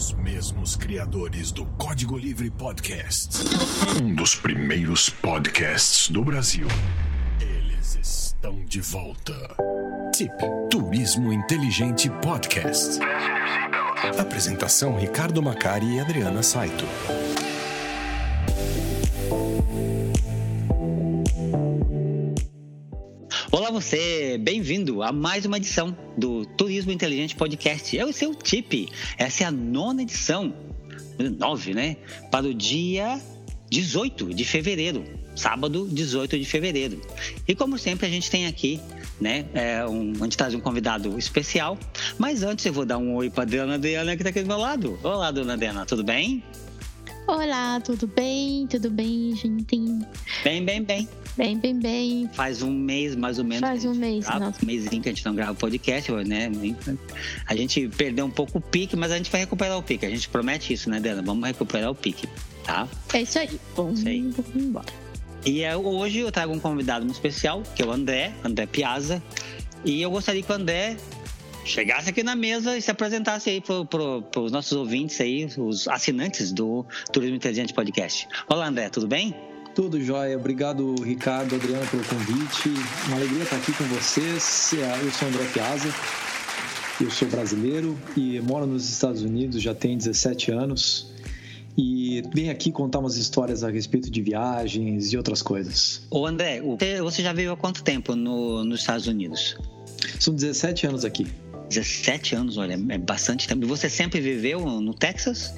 Os mesmos criadores do Código Livre Podcast. Um dos primeiros podcasts do Brasil. Eles estão de volta. Tip Turismo Inteligente Podcast. Apresentação Ricardo Macari e Adriana Saito. Olá você, bem-vindo a mais uma edição do Turismo Inteligente Podcast. É o seu tip. Essa é a nona edição, nove, né? Para o dia 18 de fevereiro, sábado 18 de fevereiro. E como sempre a gente tem aqui, né? É um, a gente traz um convidado especial. Mas antes eu vou dar um oi para a Dona Adriana que está aqui do meu lado. Olá, Dona Adriana, tudo bem? Olá, tudo bem? Tudo bem, gente? Bem, bem, bem. Bem, bem, bem. Faz um mês, mais ou menos. Faz um mês, grava, nossa. Um mêsinho que a gente não grava podcast, né? A gente perdeu um pouco o pique, mas a gente vai recuperar o pique. A gente promete isso, né, Dana? Vamos recuperar o pique, tá? É isso aí. Vamos, Isso aí. vamos embora. E é, hoje eu trago um convidado muito especial, que é o André, André Piazza. E eu gostaria que o André chegasse aqui na mesa e se apresentasse aí para pro, os nossos ouvintes aí, os assinantes do Turismo Inteligente Podcast. Olá, André, tudo bem? Tudo jóia. Obrigado, Ricardo, Adriana, pelo convite. Uma alegria estar aqui com vocês. É, Eu sou André Piazza, eu sou brasileiro e moro nos Estados Unidos já tem 17 anos. E venho aqui contar umas histórias a respeito de viagens e outras coisas. Ô, André, você já veio há quanto tempo no- nos Estados Unidos? São 17 anos aqui. 17 anos, olha, é bastante tempo. E você sempre viveu no Texas?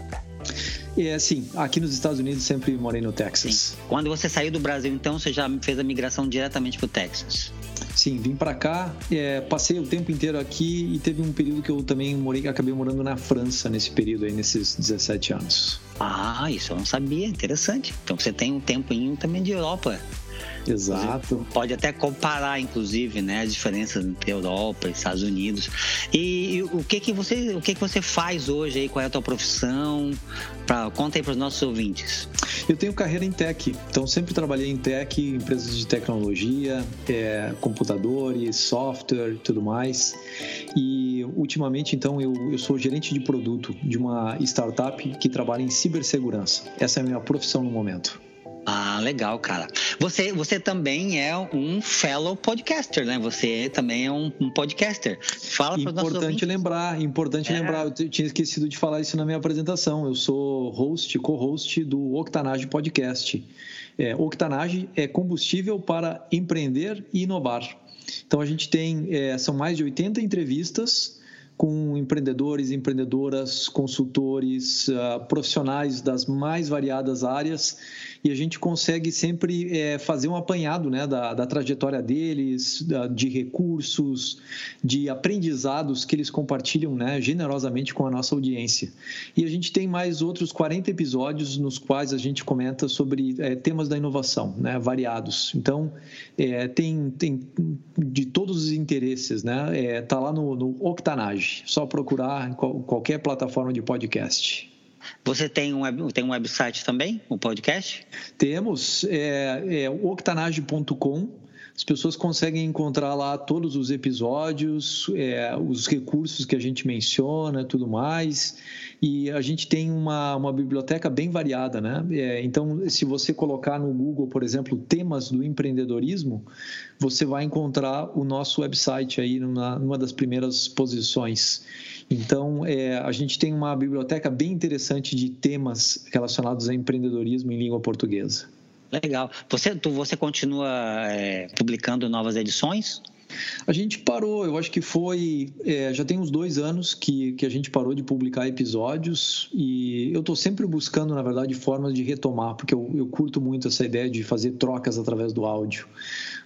E assim, aqui nos Estados Unidos sempre morei no Texas. Quando você saiu do Brasil, então, você já fez a migração diretamente para o Texas? Sim, vim para cá, é, passei o tempo inteiro aqui e teve um período que eu também morei, acabei morando na França nesse período aí, nesses 17 anos. Ah, isso eu não sabia, interessante. Então você tem um tempinho também de Europa. Exato. Pode até comparar, inclusive, né, as diferenças entre Europa e Estados Unidos. E, e o que que você, o que que você faz hoje aí? Qual é a tua profissão? Pra, conta aí para os nossos ouvintes. Eu tenho carreira em tech, então sempre trabalhei em tech, empresas de tecnologia, é, computadores, software, tudo mais. E ultimamente, então, eu, eu sou gerente de produto de uma startup que trabalha em cibersegurança. Essa é a minha profissão no momento. Ah, legal, cara. Você, você também é um fellow podcaster, né? Você também é um, um podcaster. Fala para Importante lembrar, importante É. lembrar, eu tinha esquecido de falar isso na minha apresentação. Eu sou host, co-host do Octanage Podcast. É, Octanage é combustível para empreender e inovar. Então a gente tem, é, são mais de 80 entrevistas com empreendedores, empreendedoras, consultores, ah, profissionais das mais variadas áreas e a gente consegue sempre é, fazer um apanhado né, da, da trajetória deles, da- de recursos, de aprendizados que eles compartilham né, generosamente com a nossa audiência. E a gente tem mais outros 40 episódios nos quais a gente comenta sobre é, temas da inovação, né, variados. Então, é, tem, tem de todos os interesses, né? É, tá lá no, no Octanage, só procurar em qual- qualquer plataforma de podcast. Você tem um, tem um website também, um podcast? Temos é, é, octanage.com. As pessoas conseguem encontrar lá todos os episódios, é, os recursos que a gente menciona, tudo mais. E a gente tem uma, uma biblioteca bem variada, né? É, então, se você colocar no Google, por exemplo, temas do empreendedorismo, você vai encontrar o nosso website aí numa, numa das primeiras posições. Então, é, a gente tem uma biblioteca bem interessante de temas relacionados a empreendedorismo em língua portuguesa. Legal. Você, tu, você continua é, publicando novas edições? A gente parou, eu acho que foi. é, já tem uns dois anos que, que a gente parou de publicar episódios e eu estou sempre buscando, na verdade, formas de retomar, porque eu, eu curto muito essa ideia de fazer trocas através do áudio.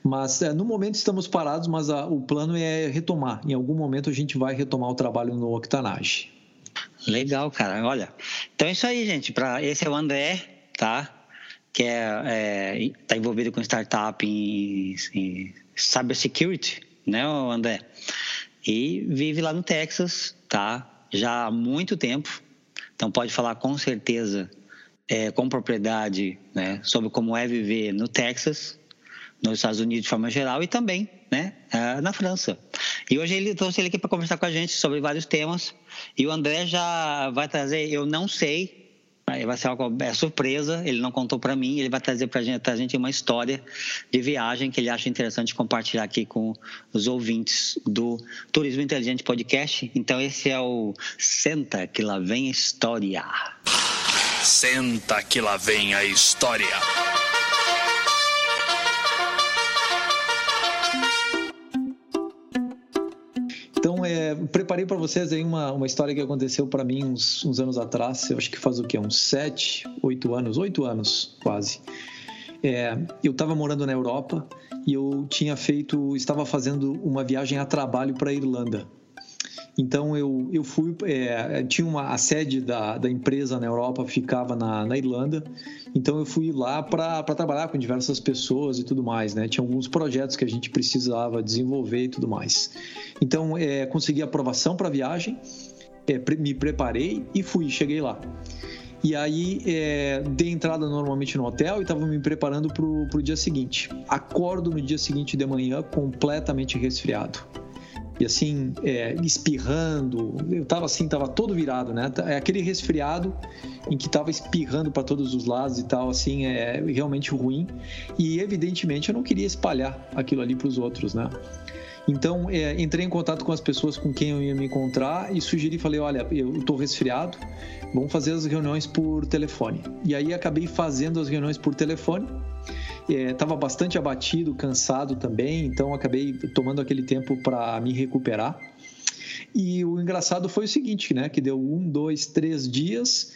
Mas é, no momento estamos parados, mas a- o plano é retomar. Em algum momento a gente vai retomar o trabalho no Octanage. Legal, cara. Olha, então é isso aí, gente. Pra, esse é o André, tá? Que é, é, tá envolvido com startup em, em cybersecurity, né, André? E vive lá no Texas, tá? Já há muito tempo. Então pode falar com certeza, é, com propriedade, né, sobre como é viver no Texas, nos Estados Unidos de forma geral e também, né, ah, na França. E hoje ele trouxe ele aqui para conversar com a gente sobre vários temas. E o André já vai trazer, eu não sei, vai ser algo é surpresa, ele não contou para mim, ele vai trazer para gente, a gente uma história de viagem que ele acha interessante compartilhar aqui com os ouvintes do Turismo Inteligente Podcast. Então esse é o Senta que lá vem a história. Senta que lá vem a história. Preparei para vocês aí uma, uma história que aconteceu para mim uns, uns anos atrás. Eu acho que faz o quê? Uns sete, oito anos, oito anos quase. É, eu estava morando na Europa e eu tinha feito, estava fazendo uma viagem a trabalho para a Irlanda. Então eu, eu fui, é, tinha uma a sede da, da empresa na Europa ficava na, na Irlanda, então eu fui lá para trabalhar com diversas pessoas e tudo mais, né? Tinha alguns projetos que a gente precisava desenvolver e tudo mais. Então é, consegui aprovação para a viagem, é, me preparei e fui, cheguei lá. E aí é, dei entrada normalmente no hotel e estava me preparando para o dia seguinte. Acordo no dia seguinte de manhã completamente resfriado e assim, é, espirrando. Eu tava assim, tava todo virado, né? É aquele resfriado em que tava espirrando para todos os lados e tal, assim, é realmente ruim. E evidentemente eu não queria espalhar aquilo ali para os outros, né? Então, é, entrei em contato com as pessoas com quem eu ia me encontrar e sugeri, falei, olha, eu estou resfriado, vamos fazer as reuniões por telefone. E aí acabei fazendo as reuniões por telefone estava é, bastante abatido, cansado também, então acabei tomando aquele tempo para me recuperar. E o engraçado foi o seguinte, né? Que deu um, dois, três dias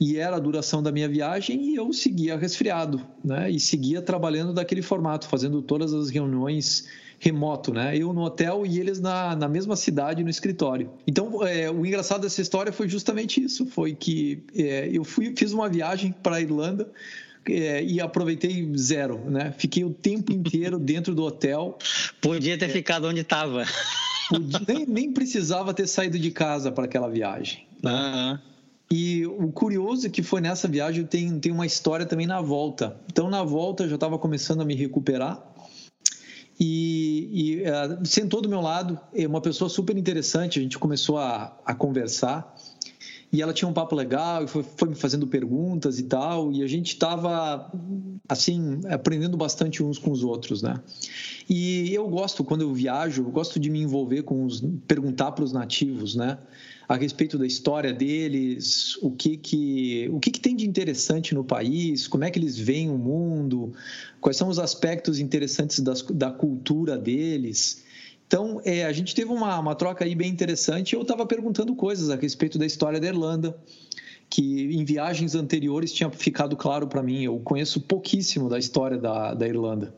e era a duração da minha viagem e eu seguia resfriado, né? E seguia trabalhando daquele formato, fazendo todas as reuniões remoto, né? Eu no hotel e eles na, na mesma cidade no escritório. Então, é, o engraçado dessa história foi justamente isso, foi que é, eu fui fiz uma viagem para a Irlanda é, e aproveitei zero, né? Fiquei o tempo inteiro dentro do hotel. Podia ter ficado onde estava. Nem, nem, precisava ter saído de casa para aquela viagem. Né? Uhum. E o curioso é que foi nessa viagem tem, tem uma história também na volta. Então, na volta, eu já estava começando a me recuperar. E, e uh, sentou do meu lado, é uma pessoa super interessante. A gente começou a, a conversar e ela tinha um papo legal e foi, foi me fazendo perguntas e tal, e a gente estava, assim, aprendendo bastante uns com os outros, né? E eu gosto, quando eu viajo, eu gosto de me envolver com os, perguntar para os nativos, né? A respeito da história deles, o que que, o que que tem de interessante no país, como é que eles veem o mundo, quais são os aspectos interessantes das, da cultura deles. Então, é, a gente teve uma, uma troca aí bem interessante. Eu estava perguntando coisas a respeito da história da Irlanda, que em viagens anteriores tinha ficado claro para mim. Eu conheço pouquíssimo da história da, da Irlanda.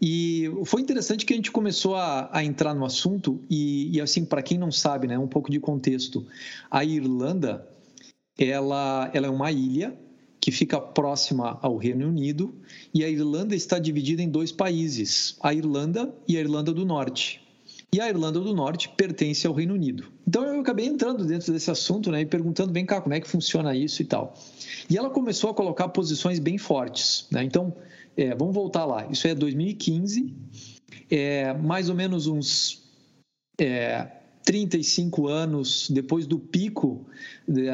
E foi interessante que a gente começou a, a entrar no assunto, e, e assim, para quem não sabe, né, um pouco de contexto. A Irlanda, ela, ela é uma ilha que fica próxima ao Reino Unido, e a Irlanda está dividida em dois países, a Irlanda e a Irlanda do Norte. E a Irlanda do Norte pertence ao Reino Unido. Então eu acabei entrando dentro desse assunto né, e perguntando, vem cá, como é que funciona isso e tal. E ela começou a colocar posições bem fortes. Né? Então, é, vamos voltar lá. Isso é 2015, é, mais ou menos uns é, 35 anos depois do pico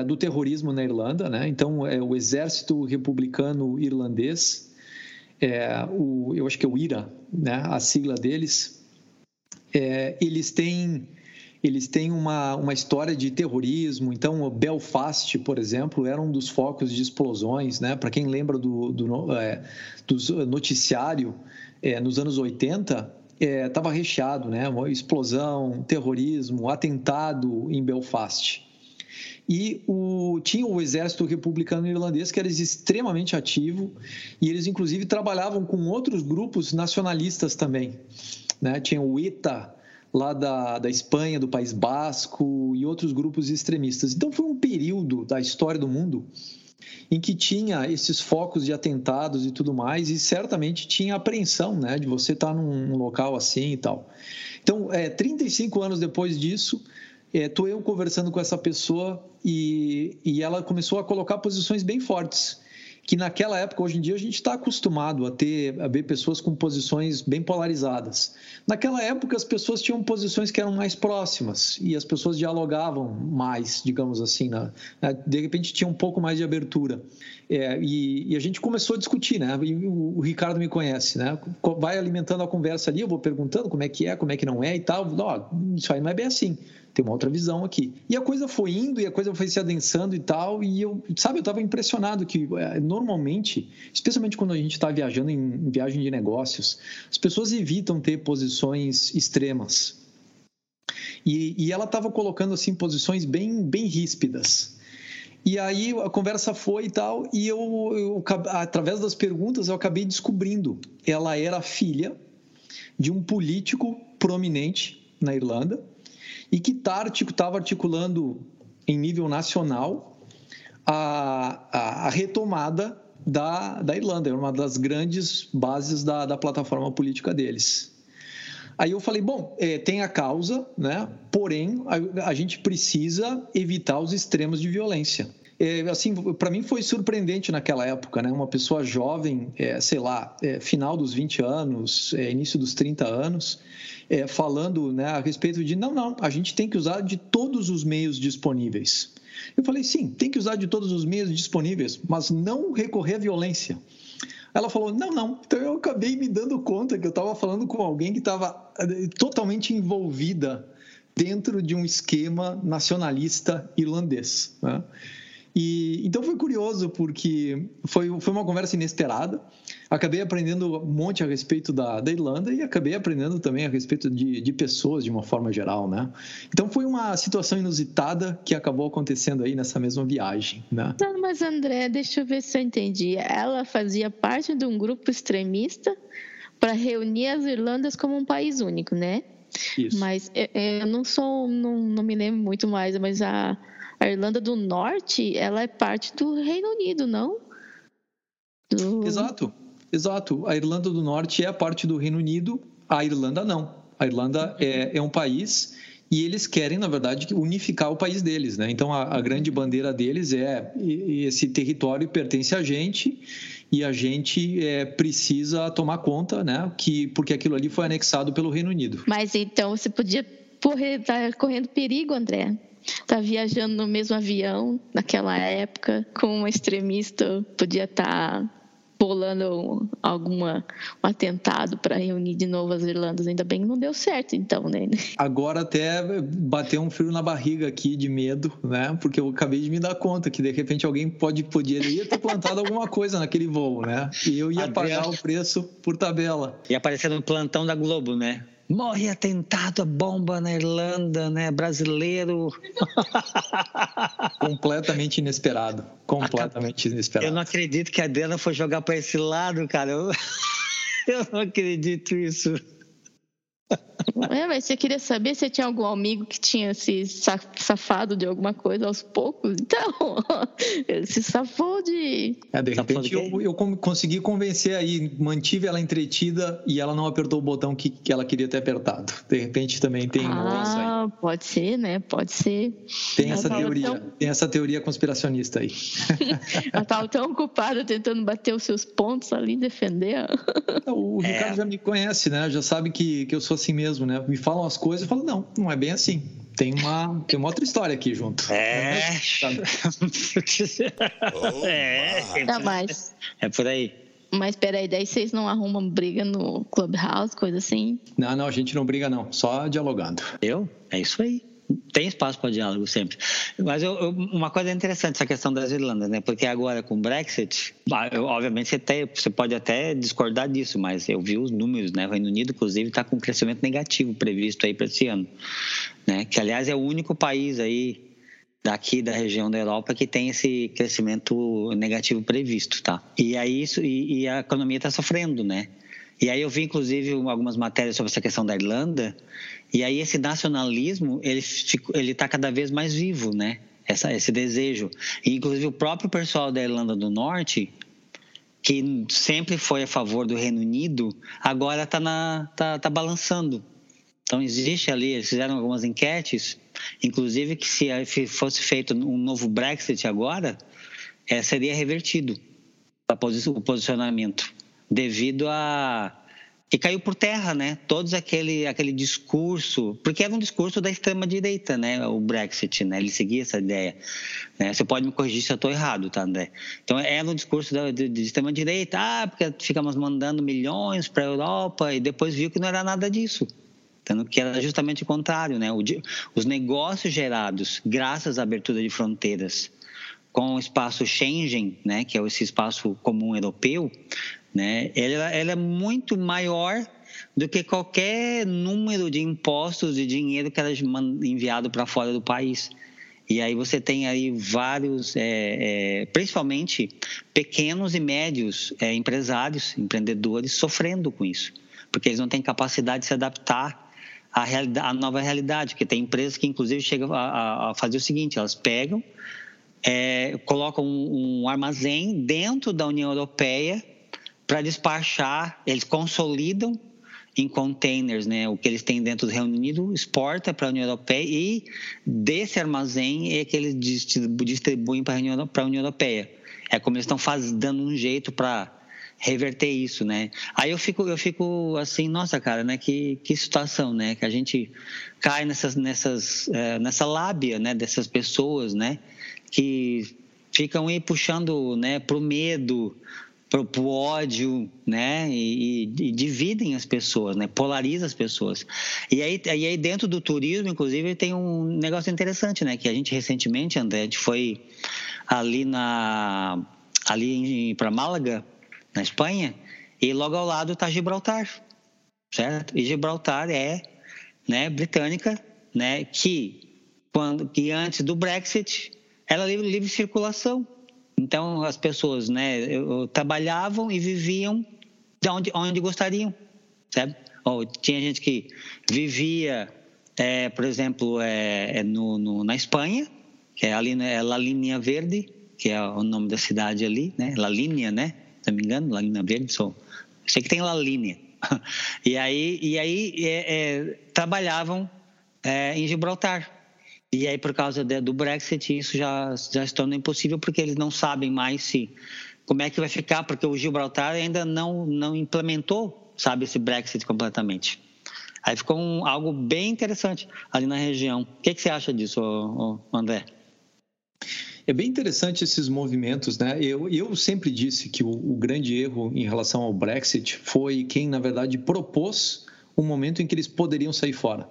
do terrorismo na Irlanda, né? Então, é o exército republicano irlandês, é, o, eu acho que é o IRA, né? A sigla deles, é, eles têm eles têm uma, uma história de terrorismo. Então, o Belfast, por exemplo, era um dos focos de explosões, né? Para quem lembra do, do, é, do noticiário é, nos anos 80, estava é, recheado, né? Uma explosão, terrorismo, atentado em Belfast. E o, tinha o exército republicano irlandês que era extremamente ativo e eles inclusive trabalhavam com outros grupos nacionalistas também. Né? Tinha o ETA lá da, da Espanha, do País Basco e outros grupos extremistas. Então foi um período da história do mundo em que tinha esses focos de atentados e tudo mais, e certamente tinha apreensão, né, de você estar num local assim e tal. Então, é, 35 anos depois disso, estou é, eu conversando com essa pessoa e, e ela começou a colocar posições bem fortes. Que naquela época, hoje em dia, a gente está acostumado a ter a ver pessoas com posições bem polarizadas. Naquela época, as pessoas tinham posições que eram mais próximas e as pessoas dialogavam mais, digamos assim. Né? De repente, tinha um pouco mais de abertura. É, e, e, a gente começou a discutir, né? E o, o, Ricardo me conhece, né? Vai alimentando a conversa ali, eu vou perguntando como é que é, como é que não é e tal. Ó, isso aí não é bem assim tem uma outra visão aqui. E a coisa foi indo e a coisa foi se adensando e tal, e eu, sabe, eu estava impressionado que é, normalmente, especialmente quando a gente está viajando em, em viagem de negócios, as pessoas evitam ter posições extremas. E, e ela estava colocando assim posições bem, bem ríspidas. E aí a conversa foi e tal, e eu, eu, através das perguntas eu acabei descobrindo. Ela era filha de um político prominente na Irlanda, e que estava tá articulando em nível nacional a, a, a retomada da, da Irlanda, é uma das grandes bases da, da plataforma política deles. Aí eu falei, bom, é, tem a causa, né? porém a, a, gente precisa evitar os extremos de violência. É, assim, para mim foi surpreendente naquela época, né? Uma pessoa jovem, é, sei lá, é, final dos 20 anos, é, início dos 30 anos, é, falando né, a respeito de não, não, a gente tem que usar de todos os meios disponíveis. Eu falei, sim, tem que usar de todos os meios disponíveis, mas não recorrer à violência. Ela falou, não, não. Então eu acabei me dando conta que eu estava falando com alguém que estava eh, totalmente envolvida dentro de um esquema nacionalista irlandês. Né? E, então foi curioso, porque foi, foi uma conversa inesperada. Acabei aprendendo um monte a respeito da, da Irlanda e acabei aprendendo também a respeito de, de pessoas de uma forma geral, né? Então foi uma situação inusitada que acabou acontecendo aí nessa mesma viagem, né? Não, mas André, deixa eu ver se eu entendi. Ela fazia parte de um grupo extremista para reunir as Irlandas como um país único, né? Isso. Mas eu, eu não sou, não, não me lembro muito mais, mas a a Irlanda do Norte, ela é parte do Reino Unido, não? Do... Exato, exato. A Irlanda do Norte é a parte do Reino Unido, a Irlanda não. A Irlanda é, é um país e eles querem, na verdade, unificar o país deles, né? Então a, a grande bandeira deles é esse território pertence a gente e a gente é, precisa tomar conta, né? Que porque aquilo ali foi anexado pelo Reino Unido. Mas então você podia estar tá correndo perigo, André tá viajando no mesmo avião naquela época com um extremista, podia estar tá bolando alguma um atentado para reunir de novo as Irlandas. Ainda bem que não deu certo, então, né? Agora até bateu um frio na barriga aqui de medo, né? Porque eu acabei de me dar conta que de repente alguém pode poderia ter plantado alguma coisa naquele voo, né? E eu ia pagar o preço por tabela. Ia aparecer no plantão da Globo, né? Morre atentado a bomba na Irlanda, né? Brasileiro. completamente inesperado. Completamente inesperado. Eu não acredito que a Adriana foi jogar para esse lado, cara. Eu... eu não acredito isso. É, mas você queria saber se tinha algum amigo que tinha se safado de alguma coisa aos poucos? Então, ele se safou de. É, de repente eu, eu, consegui convencer aí, mantive ela entretida e ela não apertou o botão que, que ela queria ter apertado. De repente também tem ah, pode ser, né? Pode ser. Tem essa teoria, tão... tem essa teoria conspiracionista aí. ela estava tão ocupada tentando bater os seus pontos ali, defender. O Ricardo é. já me conhece, né? Já sabe que, que eu sou assim mesmo, né? Me falam as coisas e falo, não, não é bem assim. Tem uma, tem uma outra história aqui junto. É. é. Tá mais. É por aí. Mas peraí, daí vocês não arrumam briga no Clubhouse, coisa assim? Não, não, a gente não briga não, só dialogando. Eu? É isso aí tem espaço para diálogo sempre. Mas eu, eu, uma coisa interessante essa questão das Irlandas, né? Porque agora com o Brexit, obviamente você, tem, você pode até discordar disso, mas eu vi os números, né? O Reino Unido, inclusive, está com um crescimento negativo previsto aí para esse ano, né? Que aliás é o único país aí daqui da região da Europa que tem esse crescimento negativo previsto, tá? E aí isso e, e a economia está sofrendo, né? E aí eu vi inclusive algumas matérias sobre essa questão da Irlanda e aí esse nacionalismo, ele ele está cada vez mais vivo, né? Essa, esse desejo. E, inclusive o próprio pessoal da Irlanda do Norte, que sempre foi a favor do Reino Unido, agora está tá, tá balançando. Então existe ali, eles fizeram algumas enquetes, inclusive que se fosse feito um novo Brexit agora, é, seria revertido. o posicionamento devido a que caiu por terra, né? Todos aquele aquele discurso, porque era um discurso da extrema direita, né? O Brexit, né? Ele seguia essa ideia. Né? Você pode me corrigir se eu estou errado, tá, André? Então era um discurso da, de, de extrema direita, ah, porque ficamos mandando milhões para a Europa e depois viu que não era nada disso. Então, que era justamente o contrário, né? Os negócios gerados graças à abertura de fronteiras com o espaço Schengen, né, que é esse espaço comum europeu, né? Ela, ela é muito maior do que qualquer número de impostos e dinheiro que era enviado para fora do país. E aí você tem aí vários, é, é, principalmente pequenos e médios é, empresários, empreendedores, sofrendo com isso, porque eles não têm capacidade de se adaptar à, à nova realidade, porque tem empresas que inclusive chegam a, a fazer o seguinte, elas pegam, é, colocam um, um armazém dentro da União Europeia para despachar, eles consolidam em containers, né, o que eles têm dentro do Reino Unido, exporta para a União Europeia e desse armazém é que eles distribuem para a União, Europeia. É como eles estão dando um jeito para reverter isso, né? Aí eu fico, eu fico assim, nossa, cara, né? Que, que situação, né? Que a gente cai nessas, nessas, é, nessa lábia, né? Dessas pessoas, né? Que ficam aí puxando, né? Pro medo, pro, pro ódio, né? E, e, dividem as pessoas, né? Polariza as pessoas. E aí, e aí dentro do turismo, inclusive, tem um negócio interessante, né? Que a gente recentemente, André, foi ali na ali para Málaga, na Espanha, e logo ao lado está Gibraltar, certo? E Gibraltar é, né, britânica, né? Que quando que antes do Brexit era livre, livre circulação então, as pessoas né, trabalhavam e viviam de onde, onde gostariam, sabe? Ou tinha gente que vivia, é, por exemplo, é, é no, no, na Espanha, que é ali é La Linha Verde, que é o nome da cidade ali, né? La Linha, né? Se não me engano, La Linha Verde, sou... sei que tem La Linha. E aí, e aí é, é, trabalhavam é, em Gibraltar. E aí, por causa do Brexit, isso já, já se torna impossível, porque eles não sabem mais se como é que vai ficar, porque o Gibraltar ainda não, não implementou, sabe, esse Brexit completamente. Aí ficou um, algo bem interessante ali na região. O que, que você acha disso, André? É bem interessante esses movimentos, né? Eu, eu sempre disse que o, o grande erro em relação ao Brexit foi quem, na verdade, propôs o momento em que eles poderiam sair fora.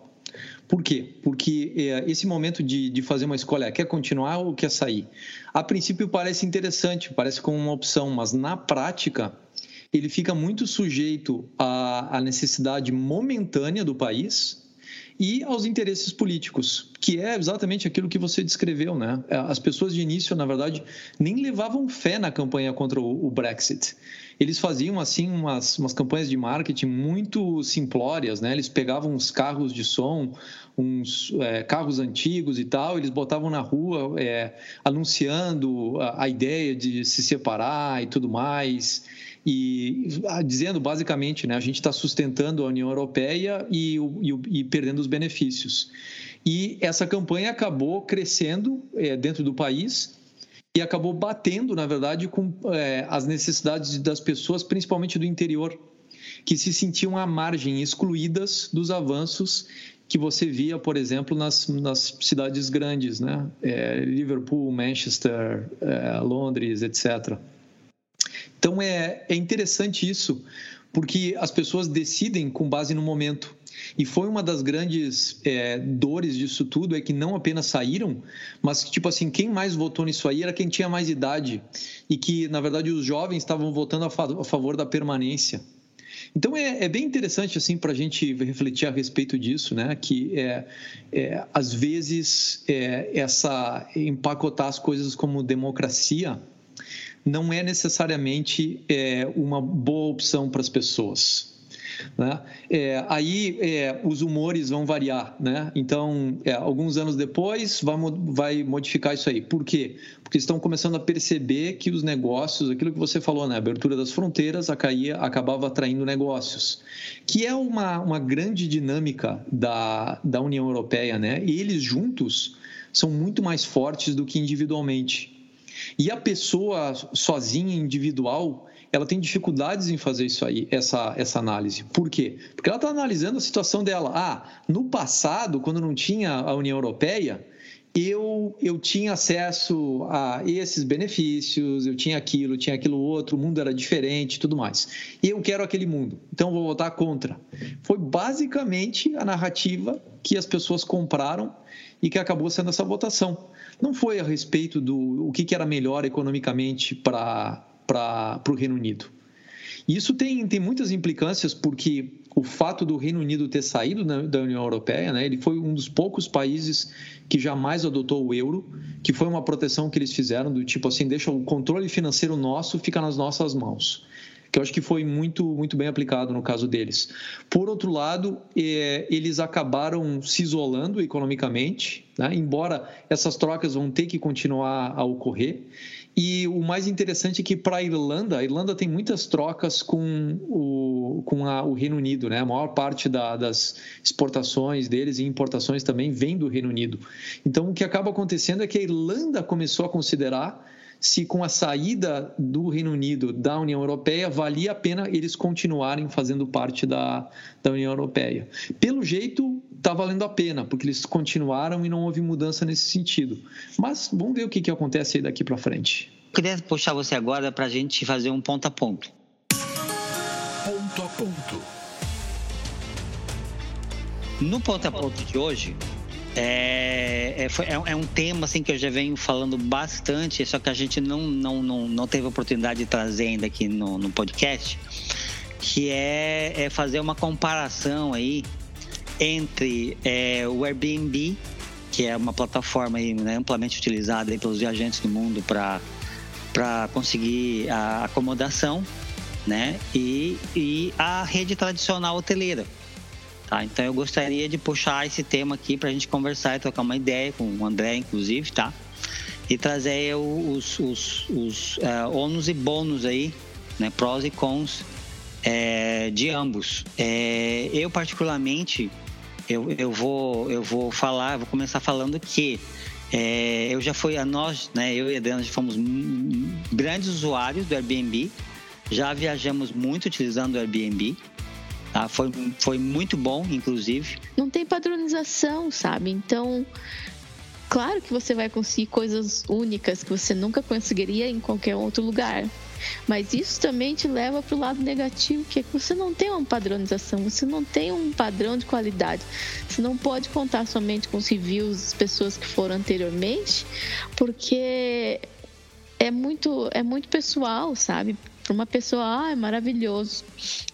Por quê? Porque é, esse momento de, de fazer uma escolha, quer continuar ou quer sair? A princípio parece interessante, parece como uma opção, mas na prática ele fica muito sujeito à, à necessidade momentânea do país e aos interesses políticos, que é exatamente aquilo que você descreveu, né? As pessoas de início, na verdade, nem levavam fé na campanha contra o Brexit. Eles faziam assim umas, umas campanhas de marketing muito simplórias, né? Eles pegavam uns carros de som, uns é, carros antigos e tal, eles botavam na rua é, anunciando a, a ideia de se separar e tudo mais e ah, dizendo basicamente, né, a gente está sustentando a União Europeia e, e, e, perdendo os benefícios. E essa campanha acabou crescendo é, dentro do país e acabou batendo, na verdade, com é, as necessidades das pessoas, principalmente do interior, que se sentiam à margem, excluídas dos avanços que você via, por exemplo, nas, nas cidades grandes, né? É, Liverpool, Manchester, Londres, etc. Então é, é interessante isso, porque as pessoas decidem com base no momento. E foi uma das grandes é, dores disso tudo é que não apenas saíram, mas tipo assim quem mais votou nisso aí era quem tinha mais idade e que na verdade os jovens estavam votando a, fa a favor da permanência. Então é, é bem interessante assim para a gente refletir a respeito disso, né? Que é, é às vezes é, essa empacotar as coisas como democracia não é necessariamente é, uma boa opção para as pessoas. Né? É, aí é, os humores vão variar, né? Então, é, alguns anos depois vai, vai modificar isso aí. Por quê? Porque estão começando a perceber que os negócios, aquilo que você falou, né? A abertura das fronteiras acaía, acabava atraindo negócios, que é uma, uma grande dinâmica da, da União Europeia, né? E eles juntos são muito mais fortes do que individualmente. E a pessoa sozinha, individual, ela tem dificuldades em fazer isso aí, essa, essa análise. Por quê? Porque ela está analisando a situação dela. Ah, no passado, quando não tinha a União Europeia, eu, eu tinha acesso a esses benefícios, eu tinha aquilo, tinha aquilo outro, o mundo era diferente tudo mais. E eu quero aquele mundo, então vou votar contra. Foi basicamente a narrativa que as pessoas compraram e que acabou sendo essa votação. Não foi a respeito do o que, que era melhor economicamente para o Reino Unido. Isso tem, tem muitas implicâncias, porque o fato do Reino Unido ter saído da União Europeia, né, ele foi um dos poucos países que jamais adotou o euro, que foi uma proteção que eles fizeram do tipo assim, deixa o controle financeiro nosso fica nas nossas mãos eu acho que foi muito, muito bem aplicado no caso deles. Por outro lado, é, eles acabaram se isolando economicamente, né? embora essas trocas vão ter que continuar a ocorrer. E o mais interessante é que para a Irlanda, a Irlanda tem muitas trocas com o, com a, o Reino Unido, né? A maior parte da, das exportações deles e importações também vem do Reino Unido. Então, o que acaba acontecendo é que a Irlanda começou a considerar se com a saída do Reino Unido da União Europeia valia a pena eles continuarem fazendo parte da, da União Europeia. Pelo jeito, está valendo a pena, porque eles continuaram e não houve mudança nesse sentido. Mas vamos ver o que, que acontece aí daqui para frente. Eu queria puxar você agora para a gente fazer um ponto a ponto. Ponto a ponto. No ponto a ponto de hoje, é, é, é, é, um tema assim que eu já venho falando bastante, só que a gente não, não, não, não teve oportunidade de trazer ainda aqui no, no podcast, que é, é, fazer uma comparação aí entre é, o Airbnb, que é uma plataforma aí, né, amplamente utilizada aí pelos viajantes do mundo para conseguir a acomodação, né, e, e a rede tradicional hoteleira Tá? Então eu gostaria de puxar esse tema aqui para a gente conversar e trocar uma ideia com o André, inclusive, tá? E trazer os, os, os uh, ônus e bônus aí, né? Prós e cons é, de ambos. É, eu particularmente, eu, eu, vou, eu vou falar, vou começar falando que é, eu já fui, a nós, né? Eu e Adriana já fomos grandes usuários do Airbnb. Já viajamos muito utilizando o Airbnb. Tá? Foi, foi muito bom, inclusive. Não tem padronização, sabe? Então, claro que você vai conseguir coisas únicas que você nunca conseguiria em qualquer outro lugar. Mas isso também te leva para o lado negativo, que é que você não tem uma padronização, você não tem um padrão de qualidade. Você não pode contar somente com os reviews das pessoas que foram anteriormente, porque é muito, é muito pessoal, sabe? Para uma pessoa, ah, é maravilhoso.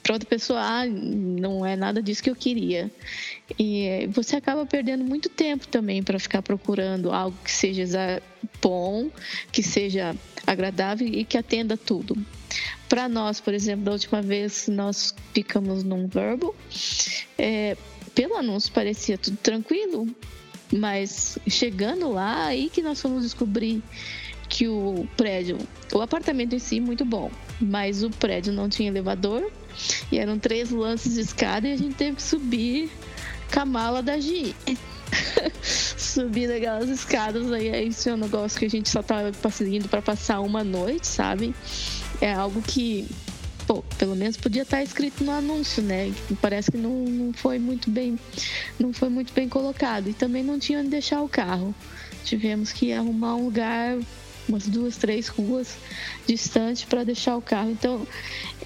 Para outra pessoa, ah, não é nada disso que eu queria. E você acaba perdendo muito tempo também para ficar procurando algo que seja bom, que seja agradável e que atenda tudo. Para nós, por exemplo, da última vez nós ficamos num verbo, é, pelo anúncio parecia tudo tranquilo, mas chegando lá, aí que nós fomos descobrir que o prédio, o apartamento em si, muito bom, mas o prédio não tinha elevador e eram três lances de escada e a gente teve que subir com a mala da GI. subir aquelas escadas aí, isso é um negócio que a gente só tá indo para passar uma noite, sabe? É algo que, pô, pelo menos podia estar tá escrito no anúncio, né? Parece que não, não foi muito bem, não foi muito bem colocado e também não tinha onde deixar o carro. Tivemos que arrumar um lugar umas duas, três ruas distante para deixar o carro. Então,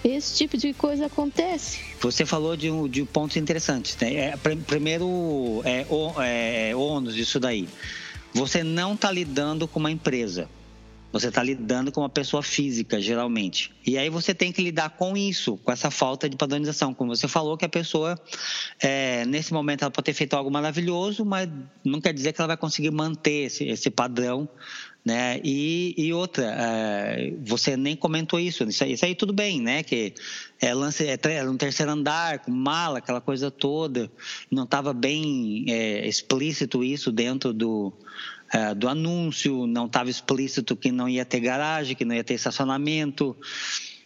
esse tipo de coisa acontece. Você falou de, um, de pontos interessantes. Né? É, primeiro, é, o, é, ônus disso daí. Você não está lidando com uma empresa. Você está lidando com uma pessoa física, geralmente. E aí você tem que lidar com isso, com essa falta de padronização. Como você falou, que a pessoa, é, nesse momento, ela pode ter feito algo maravilhoso, mas não quer dizer que ela vai conseguir manter esse, esse padrão né? E, e outra, é, você nem comentou isso, isso aí, isso aí, tudo bem, né? Que é, lance, é, é no terceiro andar, com mala, aquela coisa toda, não estava bem é, explícito isso dentro do, é, do anúncio, não estava explícito que não ia ter garagem, que não ia ter estacionamento.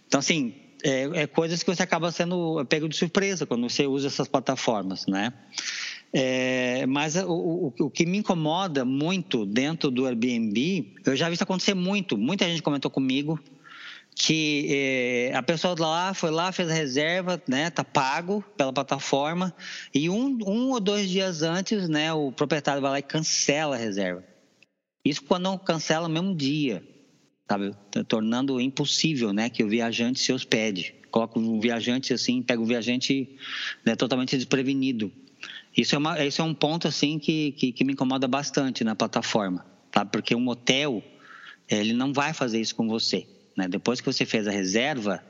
Então, assim, é, é, coisas que você acaba sendo pego de surpresa quando você usa essas plataformas, né? É, mas o, o, o, que me incomoda muito dentro do Airbnb, eu já vi isso acontecer muito. Muita gente comentou comigo que é, a pessoa lá foi lá, fez a reserva, né, tá pago pela plataforma e um, um ou dois dias antes, né, o proprietário vai lá e cancela a reserva. Isso quando não cancela no mesmo dia, sabe, tornando impossível, né, que o viajante se hospede. Coloca o viajante assim, pega o viajante né, totalmente desprevenido. Isso é, uma, isso é um ponto assim que, que, que me incomoda bastante na plataforma, tá? Porque um hotel ele não vai fazer isso com você, né? Depois que você fez a reserva,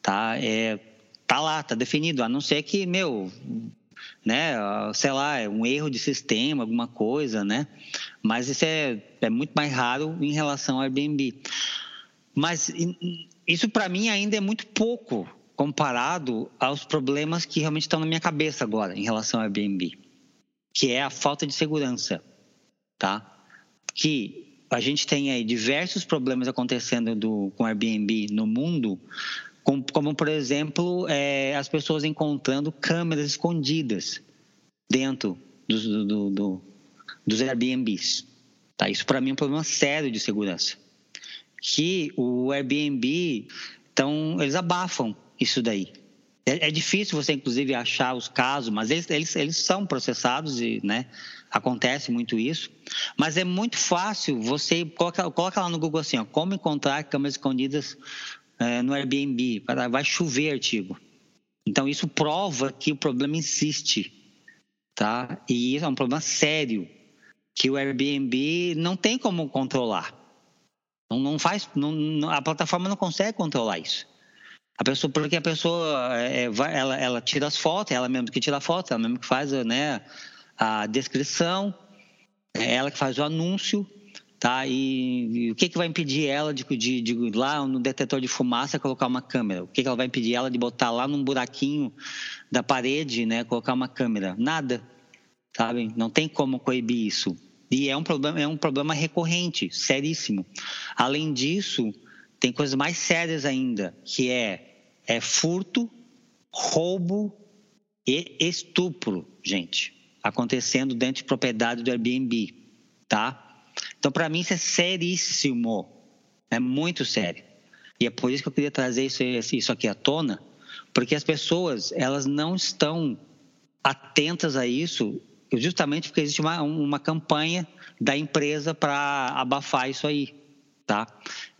tá? É, tá lá, tá definido. A não ser que meu, né? Sei lá, é um erro de sistema, alguma coisa, né? Mas isso é, é muito mais raro em relação ao Airbnb. Mas isso para mim ainda é muito pouco comparado aos problemas que realmente estão na minha cabeça agora em relação ao Airbnb, que é a falta de segurança, tá? Que a gente tem aí diversos problemas acontecendo do, com Airbnb no mundo, como, como por exemplo, é, as pessoas encontrando câmeras escondidas dentro do, do, do, dos Airbnbs. Tá? Isso para mim é um problema sério de segurança. Que o Airbnb, então, eles abafam isso daí. É, é, difícil você, inclusive, achar os casos, mas eles, eles, eles são processados e né, acontece muito isso. Mas é muito fácil você coloca, coloca lá no Google assim, ó, como encontrar câmeras escondidas é, no Airbnb. Vai chover artigo. Então isso prova que o problema insiste, tá? E isso é um problema sério que o Airbnb não tem como controlar. Não, não faz, não, a plataforma não consegue controlar isso. A pessoa, porque a pessoa é, vai, ela, ela tira as fotos, ela mesmo que tira a foto, ela mesmo que faz né, a descrição, é ela que faz o anúncio, tá? E, e o que, que vai impedir ela de, de, de, lá no detetor de fumaça colocar uma câmera? O que, que ela vai impedir ela de botar lá num buraquinho da parede, né, colocar uma câmera? Nada, sabe? Não tem como coibir isso. E é um problema, é um problema recorrente, seríssimo. Além disso, tem coisas mais sérias ainda, que é, é furto, roubo e estupro, gente, acontecendo dentro de propriedade do Airbnb, tá? Então, para mim, isso é seríssimo, é muito sério. E é por isso que eu queria trazer isso, isso aqui à tona, porque as pessoas, elas não estão atentas a isso, justamente porque existe uma, uma campanha da empresa para abafar isso aí tá?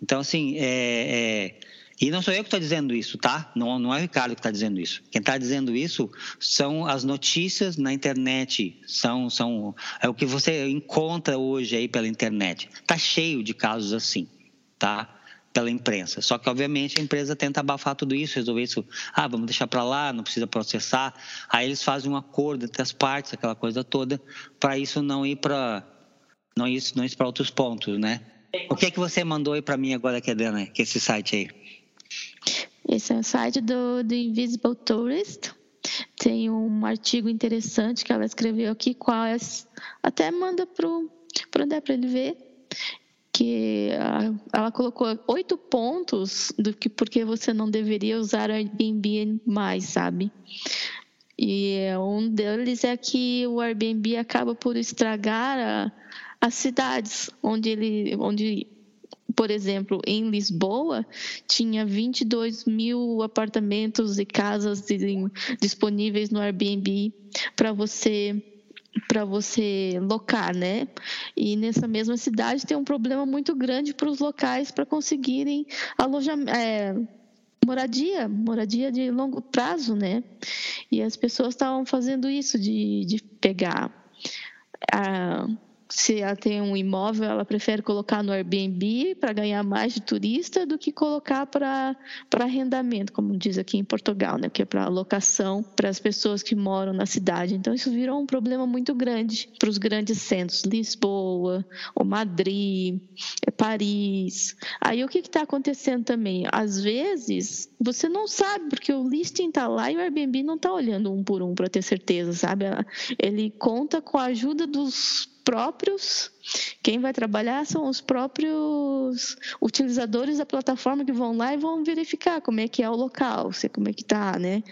Então, assim, é, é... e não sou eu que estou dizendo isso, tá? Não, não é o Ricardo que está dizendo isso. Quem está dizendo isso são as notícias na internet, são, são é o que você encontra hoje aí pela internet. Tá cheio de casos assim, tá? Pela imprensa. Só que, obviamente, a empresa tenta abafar tudo isso, resolver isso. Ah, vamos deixar para lá, não precisa processar. Aí eles fazem um acordo entre as partes, aquela coisa toda, para isso não ir para não isso não ir para outros pontos, né? O que é que você mandou aí para mim agora, Kedana, que é esse site aí? Esse é o site do, do Invisible Tourist. Tem um artigo interessante que ela escreveu aqui, quais até manda para o André para ele ver que ela colocou oito pontos do que porque você não deveria usar Airbnb mais, sabe? E um deles é que o Airbnb acaba por estragar a, as cidades onde ele, onde por exemplo, em Lisboa, tinha 22 mil apartamentos e casas disponíveis no Airbnb para você para você locar, né? E nessa mesma cidade tem um problema muito grande para os locais para conseguirem alojamento. É, moradia, moradia de longo prazo, né? E as pessoas estavam fazendo isso de, de pegar a, se ela tem um imóvel, ela prefere colocar no Airbnb para ganhar mais de turista do que colocar para arrendamento, como diz aqui em Portugal, né? que é para locação para as pessoas que moram na cidade. Então, isso virou um problema muito grande para os grandes centros, Lisboa, ou Madrid, é Paris. Aí, o que está acontecendo também? Às vezes, você não sabe, porque o listing está lá e o Airbnb não está olhando um por um para ter certeza, sabe? Ele conta com a ajuda dos próprios, quem vai trabalhar são os próprios utilizadores da plataforma que vão lá e vão verificar como é que é o local, se como é que tá, né?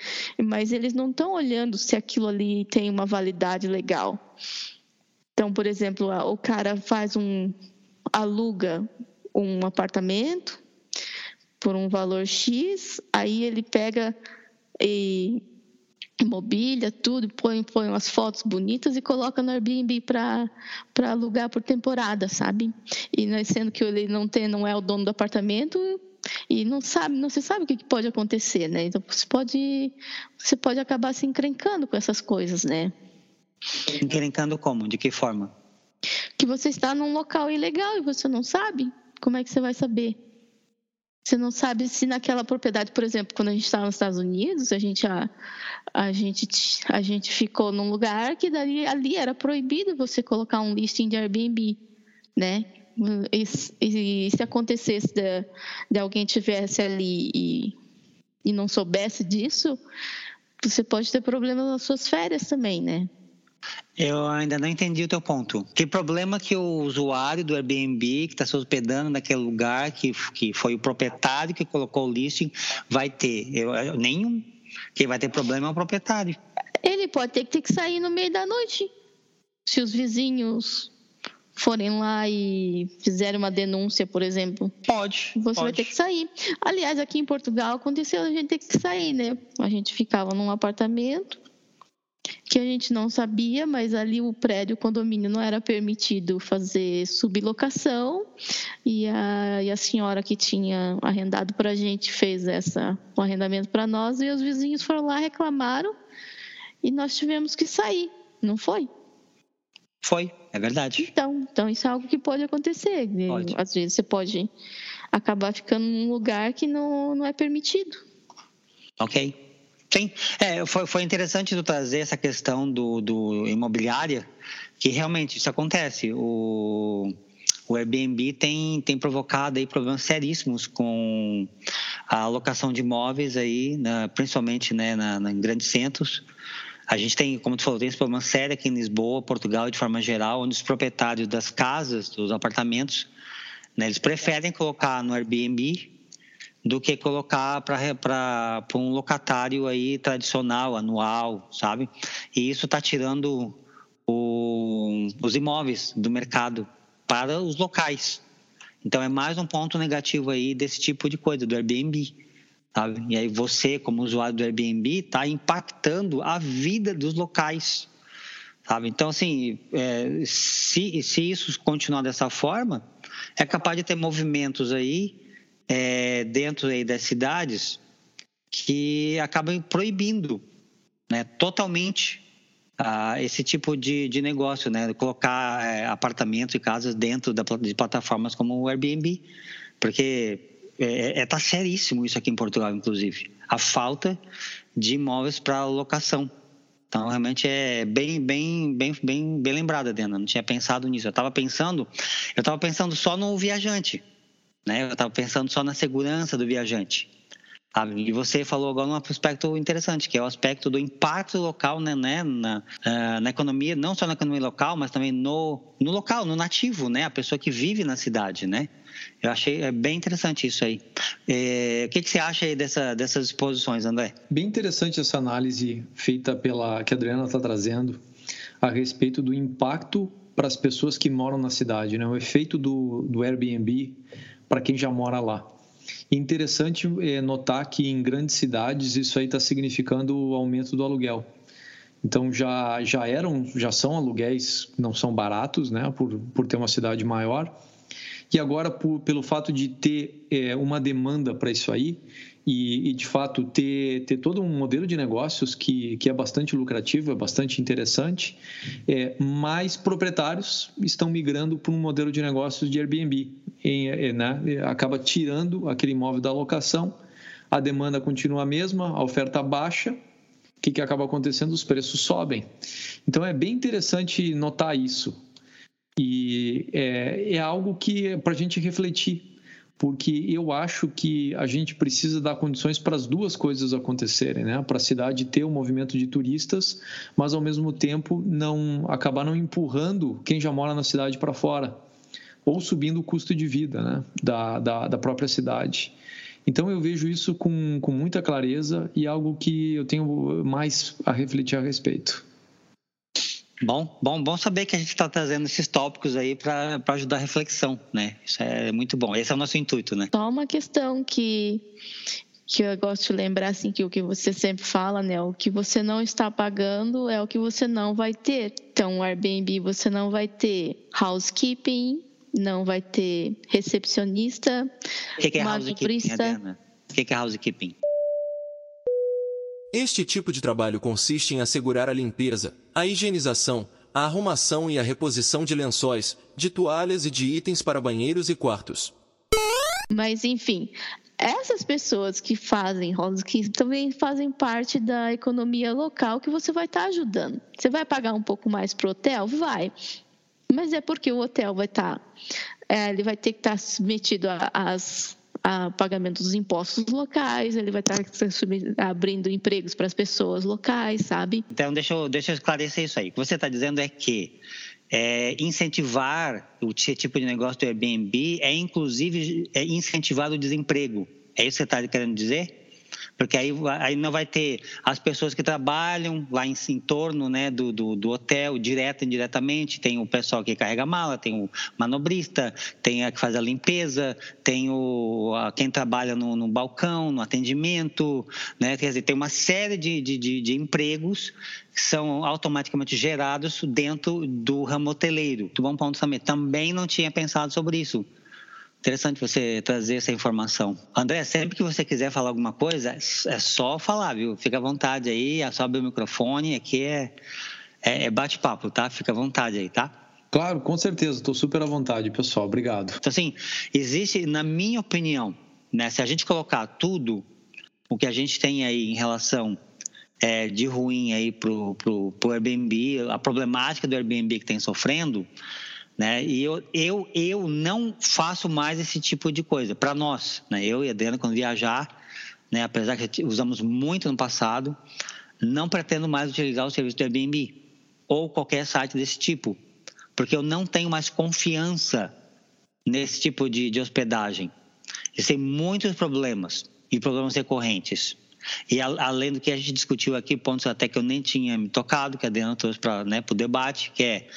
Mas eles não estão olhando se aquilo ali tem uma validade legal. Então, por exemplo, o cara faz um aluga um apartamento por um valor X, aí ele pega e mobília, tudo, põe, põe umas fotos bonitas e coloca no Airbnb para alugar por temporada, sabe? E né, sendo que ele não tem, não é o dono do apartamento e não sabe, não se sabe o que pode acontecer, né? Então você pode, você pode acabar se encrencando com essas coisas, né? Encrencando como? De que forma? Que você está num local ilegal e você não sabe. Como é que você vai saber? Você não sabe se naquela propriedade, por exemplo, quando a gente estava nos Estados Unidos, a gente, a, a, gente, a gente ficou num lugar que dali, ali era proibido você colocar um listing de Airbnb, né? E, e, e se acontecesse de, de alguém tivesse ali e, e não soubesse disso, você pode ter problemas nas suas férias também, né? Eu ainda não entendi o teu ponto. Que problema que o usuário do Airbnb que está se hospedando naquele lugar, que, que foi o proprietário que colocou o listing, vai ter? Eu, eu, nenhum. Quem vai ter problema é o proprietário. Ele pode ter que, ter que sair no meio da noite. Se os vizinhos forem lá e fizerem uma denúncia, por exemplo. Pode. Você pode. vai ter que sair. Aliás, aqui em Portugal aconteceu a gente ter que sair, né? A gente ficava num apartamento que a gente não sabia, mas ali o prédio, o condomínio não era permitido fazer sublocação e a, e a senhora que tinha arrendado para a gente fez essa, o arrendamento para nós e os vizinhos foram lá, reclamaram e nós tivemos que sair, não foi? Foi, é verdade. Então, então isso é algo que pode acontecer. Pode. Às vezes você pode acabar ficando num lugar que não, não é permitido. Ok. Sim, é, foi, foi interessante tu trazer essa questão do, do imobiliária, que realmente isso acontece. O, o Airbnb tem, tem provocado aí problemas seríssimos com a alocação de imóveis aí, na, principalmente né, na, na, em grandes centros. A gente tem, como tu falou, tem esse problema sério aqui em Lisboa, Portugal de forma geral, onde os proprietários das casas, dos apartamentos, né, eles preferem colocar no Airbnb do que colocar para um locatário aí tradicional, anual, sabe? E isso está tirando o, os imóveis do mercado para os locais. Então é mais um ponto negativo aí desse tipo de coisa, do Airbnb. Sabe? E aí você, como usuário do Airbnb, está impactando a vida dos locais. Sabe? Então, assim, é, se, se isso continuar dessa forma, é capaz de ter movimentos aí é, dentro das cidades que acabam proibindo né, totalmente ah, esse tipo de, de negócio, né, colocar é, apartamentos e casas dentro da, de plataformas como o Airbnb, porque é, é, tá seríssimo isso aqui em Portugal, inclusive, a falta de imóveis para locação. Então, realmente é bem, bem, bem, bem, bem lembrada, Dena. Não tinha pensado nisso. Eu estava pensando, eu estava pensando só no viajante. Né? Eu estava pensando só na segurança do viajante. E você falou agora um aspecto interessante, que é o aspecto do impacto local né, né, na, uh, na economia, não só na economia local, mas também no, no local, no nativo, né, a pessoa que vive na cidade. Né? Eu achei é bem interessante isso aí. É, o que, que, você acha aí dessa, dessas exposições, André? Bem interessante essa análise feita pela que a Adriana está trazendo a respeito do impacto para as pessoas que moram na cidade, né? o efeito do, do Airbnb para quem já mora lá. interessante é notar que em grandes cidades isso aí está significando o aumento do aluguel. Então já já eram já são aluguéis não são baratos, né? Por por ter uma cidade maior e agora por, pelo fato de ter é, uma demanda para isso aí e, e, de fato ter, ter todo um modelo de negócios que, que é bastante lucrativo, é bastante interessante, é, mais proprietários estão migrando para um modelo de negócios de Airbnb, em, né, acaba tirando aquele imóvel da locação, a demanda continua a mesma, a oferta baixa, o que, que acaba acontecendo? Os preços sobem. Então é bem interessante notar isso. E é, é algo que é para a gente refletir porque eu acho que a gente precisa dar condições para as duas coisas acontecerem, né? Para a cidade ter um movimento de turistas, mas ao mesmo tempo não acabar não empurrando quem já mora na cidade para fora ou subindo o custo de vida, né? Da, da, da própria cidade. Então eu vejo isso com, com muita clareza e algo que eu tenho mais a refletir a respeito. Bom, bom, bom saber que a gente está trazendo esses tópicos aí para ajudar a reflexão, né? Isso é muito bom. Esse é o nosso intuito, né? Só uma questão que que eu gosto de lembrar assim que o que você sempre fala, né? O que você não está pagando é o que você não vai ter. Então, o Airbnb você não vai ter housekeeping, não vai ter recepcionista, o que, que é housekeeping? O que, que é housekeeping? Este tipo de trabalho consiste em assegurar a limpeza, a higienização, a arrumação e a reposição de lençóis, de toalhas e de itens para banheiros e quartos. Mas, enfim, essas pessoas que fazem housekeeping também fazem parte da economia local que você vai estar ajudando. Você vai pagar um pouco mais para o hotel? Vai. Mas é porque o hotel vai estar. É, ele vai ter que estar submetido às a pagamento dos impostos locais, ele vai estar abrindo empregos para as pessoas locais, sabe? Então, deixa eu, deixa eu esclarecer isso aí. O que você está dizendo é que é, incentivar o tipo de negócio do Airbnb é, inclusive, é incentivar o desemprego. É isso que você está querendo dizer? Porque aí, aí não vai ter as pessoas que trabalham lá em, em torno né, do, do, do, hotel, direto e indiretamente, tem o pessoal que carrega mala, tem o manobrista, tem a que faz a limpeza, tem o, a, quem trabalha no, no, balcão, no atendimento, né, quer dizer, tem uma série de, de, de, de empregos que são automaticamente gerados dentro do ramo hoteleiro. Do bom ponto também. Também não tinha pensado sobre isso. Interessante você trazer essa informação. André, sempre que você quiser falar alguma coisa, é só falar, viu? Fica à vontade aí, sobe o microfone, aqui é, é, é bate-papo, tá? Fica à vontade aí, tá? Claro, com certeza, estou super à vontade, pessoal. Obrigado. Então, assim, existe, na minha opinião, né, se a gente colocar tudo o que a gente tem aí em relação é, de ruim aí pro, pro, pro Airbnb, a problemática do Airbnb que tem sofrendo, né? E eu, eu, eu não faço mais esse tipo de coisa para nós, né? Eu e a Adriana, quando viajar, né? apesar que usamos muito no passado, não pretendo mais utilizar o serviço do Airbnb ou qualquer site desse tipo, porque eu não tenho mais confiança nesse tipo de, de hospedagem. Existem muitos problemas e problemas recorrentes. E a, além do que a gente discutiu aqui, pontos até que eu nem tinha me tocado, que a Adriana trouxe para né, o debate, que é,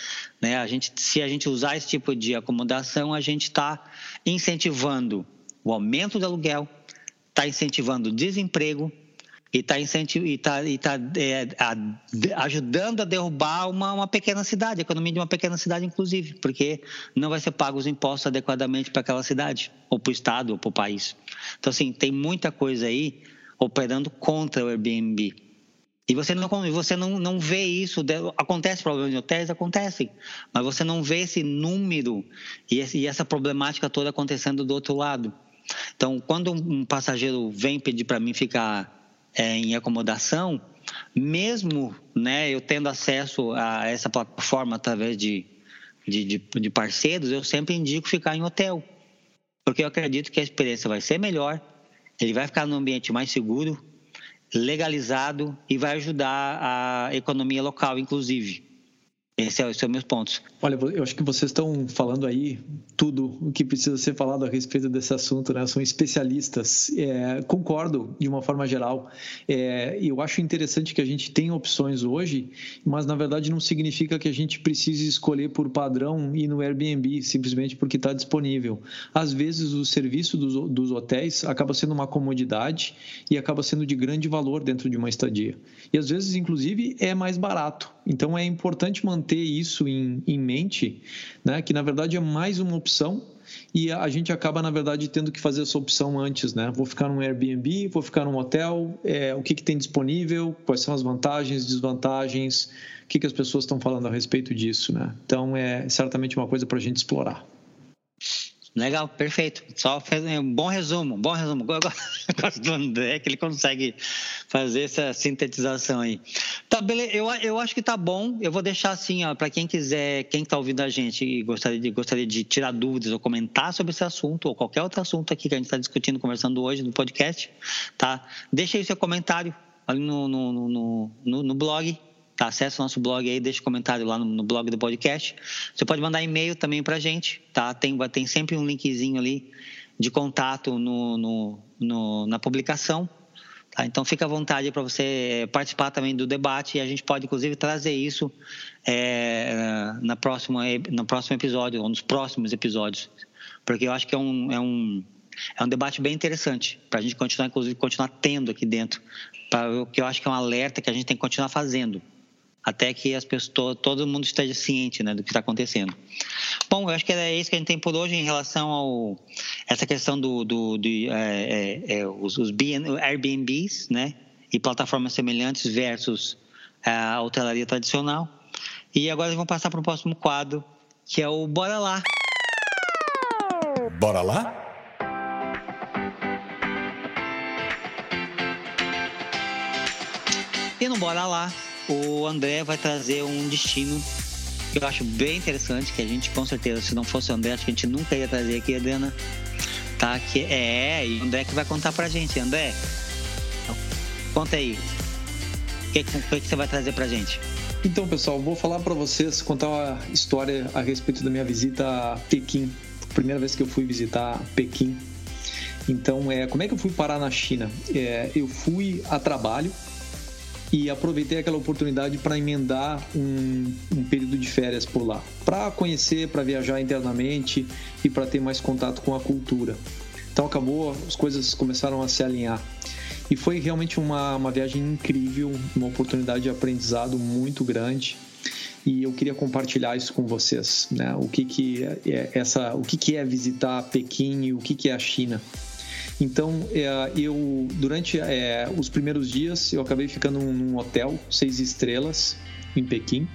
né, a gente, se a gente usar esse tipo de acomodação, a gente está incentivando o aumento do aluguel, está incentivando o desemprego e está tá, tá, é, ajudando a derrubar uma, uma pequena cidade, a economia de uma pequena cidade, inclusive, porque não vai ser pago os impostos adequadamente para aquela cidade, ou para o Estado, ou para o país. Então, assim, tem muita coisa aí operando contra o Airbnb. E você não, você não, não vê isso. Acontece problemas em hotéis? Acontecem. Mas você não vê esse número e, esse, e essa problemática toda acontecendo do outro lado. Então, quando um passageiro vem pedir para mim ficar é, em acomodação, mesmo né, eu tendo acesso a essa plataforma através de, de, de, de parceiros, eu sempre indico ficar em hotel. Porque eu acredito que a experiência vai ser melhor, ele vai ficar num ambiente mais seguro, legalizado e vai ajudar a economia local, inclusive. Esse é, esse é o meus pontos. Olha, eu acho que vocês estão falando aí tudo o que precisa ser falado a respeito desse assunto, né? São especialistas. É, concordo de uma forma geral. É, eu acho interessante que a gente tem opções hoje, mas na verdade não significa que a gente precise escolher por padrão e no Airbnb simplesmente porque está disponível. Às vezes o serviço dos, dos hotéis acaba sendo uma comodidade e acaba sendo de grande valor dentro de uma estadia. E às vezes, inclusive, é mais barato. Então é importante manter isso em, em mente, né? Que na verdade é mais uma opção e a gente acaba na verdade tendo que fazer essa opção antes, né? Vou ficar num Airbnb, vou ficar num hotel, é, o que, que tem disponível, quais são as vantagens, desvantagens, o que, que as pessoas estão falando a respeito disso, né? Então é certamente uma coisa para a gente explorar. Legal, perfeito. Só fez um bom resumo, bom resumo. Gosto do André, que ele consegue fazer essa sintetização aí. Tá, beleza. Eu, eu acho que tá bom. Eu vou deixar assim, ó, para quem quiser, quem está ouvindo a gente e gostaria de, gostaria de tirar dúvidas ou comentar sobre esse assunto ou qualquer outro assunto aqui que a gente está discutindo, conversando hoje no podcast, tá? Deixa aí seu comentário ali no, no, no, no, no blog Tá, acesse o nosso blog aí, deixa um comentário lá no, no, blog do podcast. Você pode mandar e-mail também para a gente, tá? Tem, tem sempre um linkzinho ali de contato no, no, no na publicação. Tá? Então, fica à vontade para você participar também do debate e a gente pode, inclusive, trazer isso é, na próxima, no próximo episódio, ou nos próximos episódios. Porque eu acho que é um, é um, é um debate bem interessante para a gente continuar, inclusive, continuar tendo aqui dentro. O que eu acho que é um alerta que a gente tem que continuar fazendo até que as pessoas, todo mundo esteja ciente né, do que está acontecendo. Bom, eu acho que é isso que a gente tem por hoje em relação ao essa questão do, do de, é, é, é, os, os Airbnbs, né, e plataformas semelhantes versus a hotelaria tradicional. E agora vamos passar para o próximo quadro, que é o Bora Lá. Bora lá? E no Bora Lá, o André vai trazer um destino que eu acho bem interessante, que a gente com certeza, se não fosse o André, acho que a gente nunca ia trazer aqui, Adriana. Tá? Que é, e o André que vai contar pra gente. André, conta aí. O que, que, que você vai trazer pra gente? Então, pessoal, vou falar para vocês, contar uma história a respeito da minha visita a Pequim. Primeira vez que eu fui visitar Pequim. Então, é, como é que eu fui parar na China? É, eu fui a trabalho, e aproveitei aquela oportunidade para emendar um, um, período de férias por lá, para conhecer, para viajar internamente e para ter mais contato com a cultura. Então acabou, as coisas começaram a se alinhar. E foi realmente uma, uma viagem incrível, uma oportunidade de aprendizado muito grande. E eu queria compartilhar isso com vocês, né? O que que é essa, o que que é visitar Pequim e o que que é a China. Então, é, eu durante é, os primeiros dias eu acabei ficando num hotel seis estrelas em Pequim.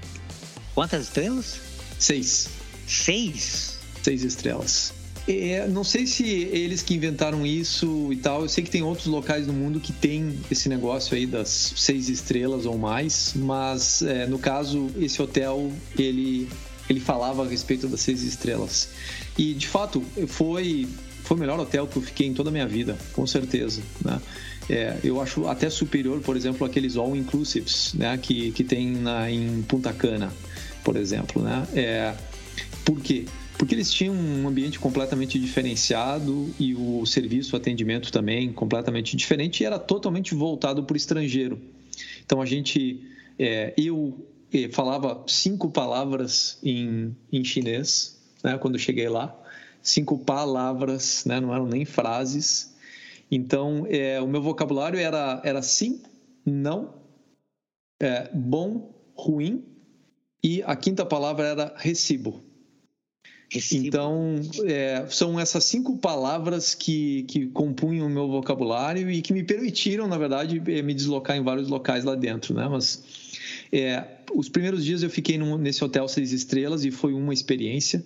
Quantas estrelas? Seis. Seis? Seis estrelas. É, não sei se eles que inventaram isso e tal. Eu sei que tem outros locais no mundo que tem esse negócio aí das seis estrelas ou mais, mas é, no caso esse hotel ele ele falava a respeito das seis estrelas. E de fato foi foi o melhor hotel que eu fiquei em toda a minha vida, com certeza, né? É, eu acho até superior, por exemplo, aqueles all inclusives, né, que, que tem na, em Punta Cana, por exemplo, né? É, por quê? Porque eles tinham um ambiente completamente diferenciado e o serviço, o atendimento também completamente diferente e era totalmente voltado para o estrangeiro. Então a gente, é, eu é, falava cinco palavras em, em chinês, né, quando cheguei lá cinco palavras, né? não eram nem frases. Então, é, o meu vocabulário era, era sim, não, é, bom, ruim, e a quinta palavra era recibo. recibo. Então, é, são essas cinco palavras que, que compunham o meu vocabulário e que me permitiram, na verdade, é, me deslocar em vários locais lá dentro. Né? Mas é, os primeiros dias eu fiquei num, nesse hotel seis estrelas e foi uma experiência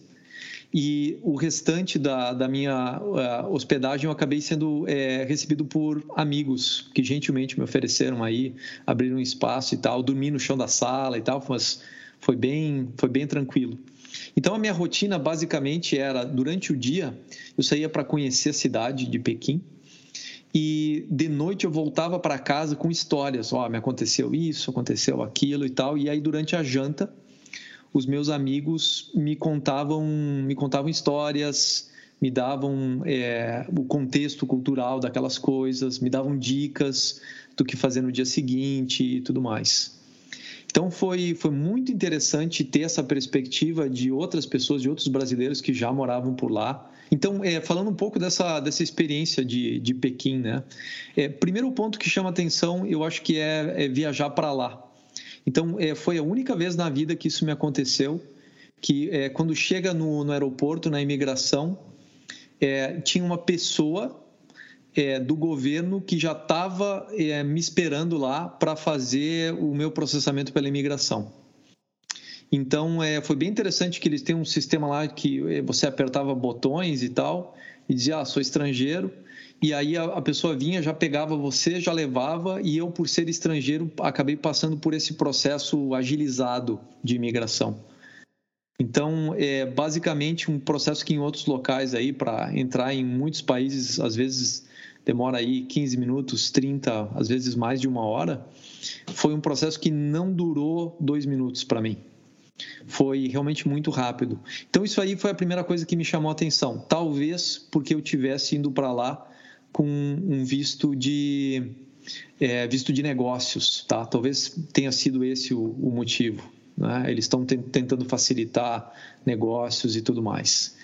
e o restante da, da minha uh, hospedagem eu acabei sendo é, recebido por amigos que gentilmente me ofereceram aí, abriram um espaço e tal, dormi no chão da sala e tal, mas foi bem, foi bem tranquilo. Então a minha rotina basicamente era durante o dia eu saía para conhecer a cidade de Pequim e de noite eu voltava para casa com histórias, ó, oh, me aconteceu isso, aconteceu aquilo e tal, e aí durante a janta os meus amigos me contavam, me contavam histórias, me davam é, o contexto cultural daquelas coisas, me davam dicas do que fazer no dia seguinte e tudo mais. Então foi, foi muito interessante ter essa perspectiva de outras pessoas, de outros brasileiros que já moravam por lá. Então, é, falando um pouco dessa, dessa experiência de, de Pequim, né? É, primeiro ponto que chama atenção, eu acho que é, é viajar para lá. Então, é, foi a única vez na vida que isso me aconteceu, que é, quando chega no, no, aeroporto, na imigração, é, tinha uma pessoa é, do governo que já estava é, me esperando lá para fazer o meu processamento pela imigração. Então, é, foi bem interessante que eles têm um sistema lá que você apertava botões e tal, e dizia, ah, sou estrangeiro. E aí a, pessoa vinha, já pegava você, já levava, e eu, por ser estrangeiro, acabei passando por esse processo agilizado de imigração. Então, é basicamente um processo que em outros locais aí, para entrar em muitos países, às vezes demora aí 15 minutos, 30, às vezes mais de uma hora, foi um processo que não durou dois minutos para mim. Foi realmente muito rápido. Então, isso aí foi a primeira coisa que me chamou a atenção. Talvez porque eu tivesse indo para lá com um visto de é, visto de negócios, tá? Talvez tenha sido esse o, o motivo. Né? Eles estão tentando facilitar negócios e tudo mais.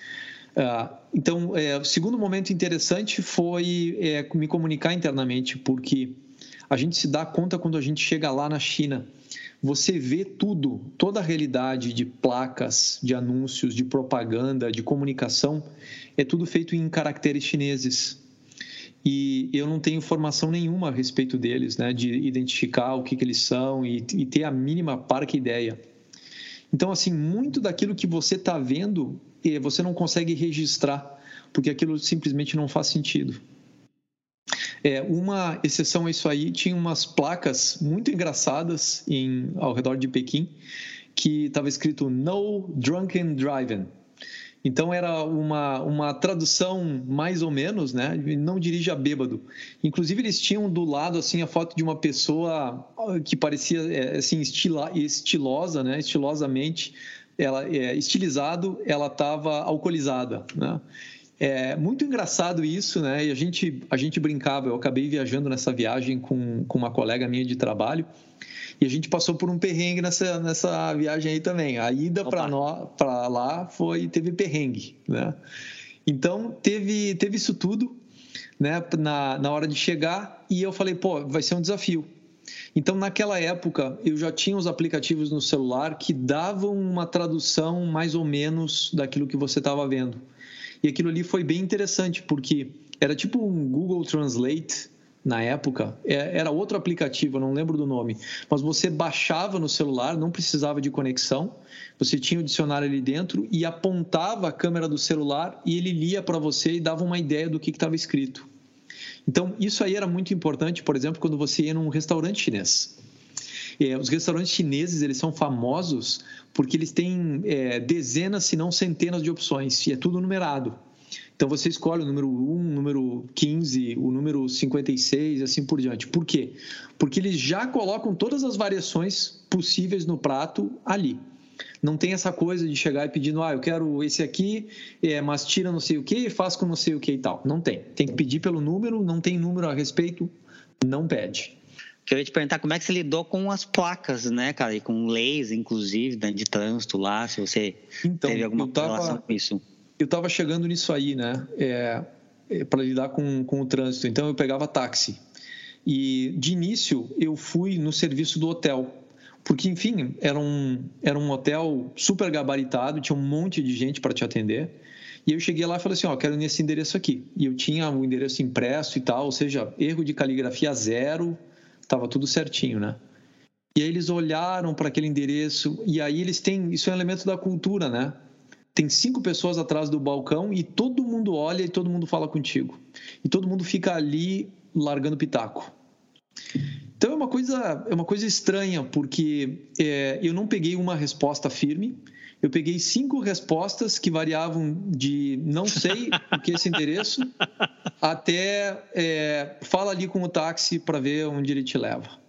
Uh, então, é, o segundo momento interessante foi é, me comunicar internamente, porque a gente se dá conta quando a gente chega lá na China. Você vê tudo, toda a realidade de placas, de anúncios, de propaganda, de comunicação, é tudo feito em caracteres chineses. E eu não tenho informação nenhuma a respeito deles, né, de identificar o que, que eles são e, e ter a mínima parca ideia. Então, assim, muito daquilo que você está vendo, eh, você não consegue registrar, porque aquilo simplesmente não faz sentido. É, uma exceção a isso aí, tinha umas placas muito engraçadas em, ao redor de Pequim, que estava escrito No Drunken Driving. Então era uma, uma tradução mais ou menos, né? Não dirija bêbado. Inclusive eles tinham do lado assim a foto de uma pessoa que parecia é, assim estila, estilosa, né? Estilosamente, ela é, estilizado, ela estava alcoolizada, né? É muito engraçado isso, né? E a gente a gente brincava. Eu acabei viajando nessa viagem com, com uma colega minha de trabalho e a gente passou por um perrengue nessa, nessa viagem aí também. A ida para lá foi teve perrengue, né? Então teve teve isso tudo, né? Na, na hora de chegar e eu falei, pô, vai ser um desafio. Então, naquela época, eu já tinha os aplicativos no celular que davam uma tradução mais ou menos daquilo que você estava vendo. E aquilo ali foi bem interessante, porque era tipo um Google Translate, na época, é, era outro aplicativo, não lembro do nome, mas você baixava no celular, não precisava de conexão, você tinha o dicionário ali dentro e apontava a câmera do celular e ele lia para você e dava uma ideia do que estava escrito. Então, isso aí era muito importante, por exemplo, quando você ia num restaurante chinês. É, os restaurantes chineses eles são famosos porque eles têm é, dezenas, se não centenas de opções, e é tudo numerado. Então você escolhe o número 1, o número 15, o número 56, assim por diante. Por quê? Porque eles já colocam todas as variações possíveis no prato ali. Não tem essa coisa de chegar e pedindo, ah, eu quero esse aqui, é, mas tira não sei o que e faz com não sei o que e tal. Não tem. Tem que pedir pelo número, não tem número a respeito, não pede. Queria te perguntar como é que você lidou com as placas, né, cara? E com leis, inclusive, né, de trânsito lá, se você então, teve alguma tava, relação com isso eu estava chegando nisso aí, né? É, é, para lidar com, com o trânsito. Então eu pegava táxi. E de início eu fui no serviço do hotel. Porque, enfim, era um, era um hotel super gabaritado, tinha um monte de gente para te atender. E eu cheguei lá e falei assim: Ó, quero nesse endereço aqui. E eu tinha o endereço impresso e tal, ou seja, erro de caligrafia zero, estava tudo certinho, né? E aí eles olharam para aquele endereço, e aí eles têm. Isso é um elemento da cultura, né? Tem cinco pessoas atrás do balcão e todo mundo olha e todo mundo fala contigo. E todo mundo fica ali largando pitaco. Então é uma coisa, é uma coisa estranha, porque é, eu não peguei uma resposta firme, eu peguei cinco respostas que variavam de não sei o que é esse endereço até é, fala ali com o táxi para ver onde ele te leva.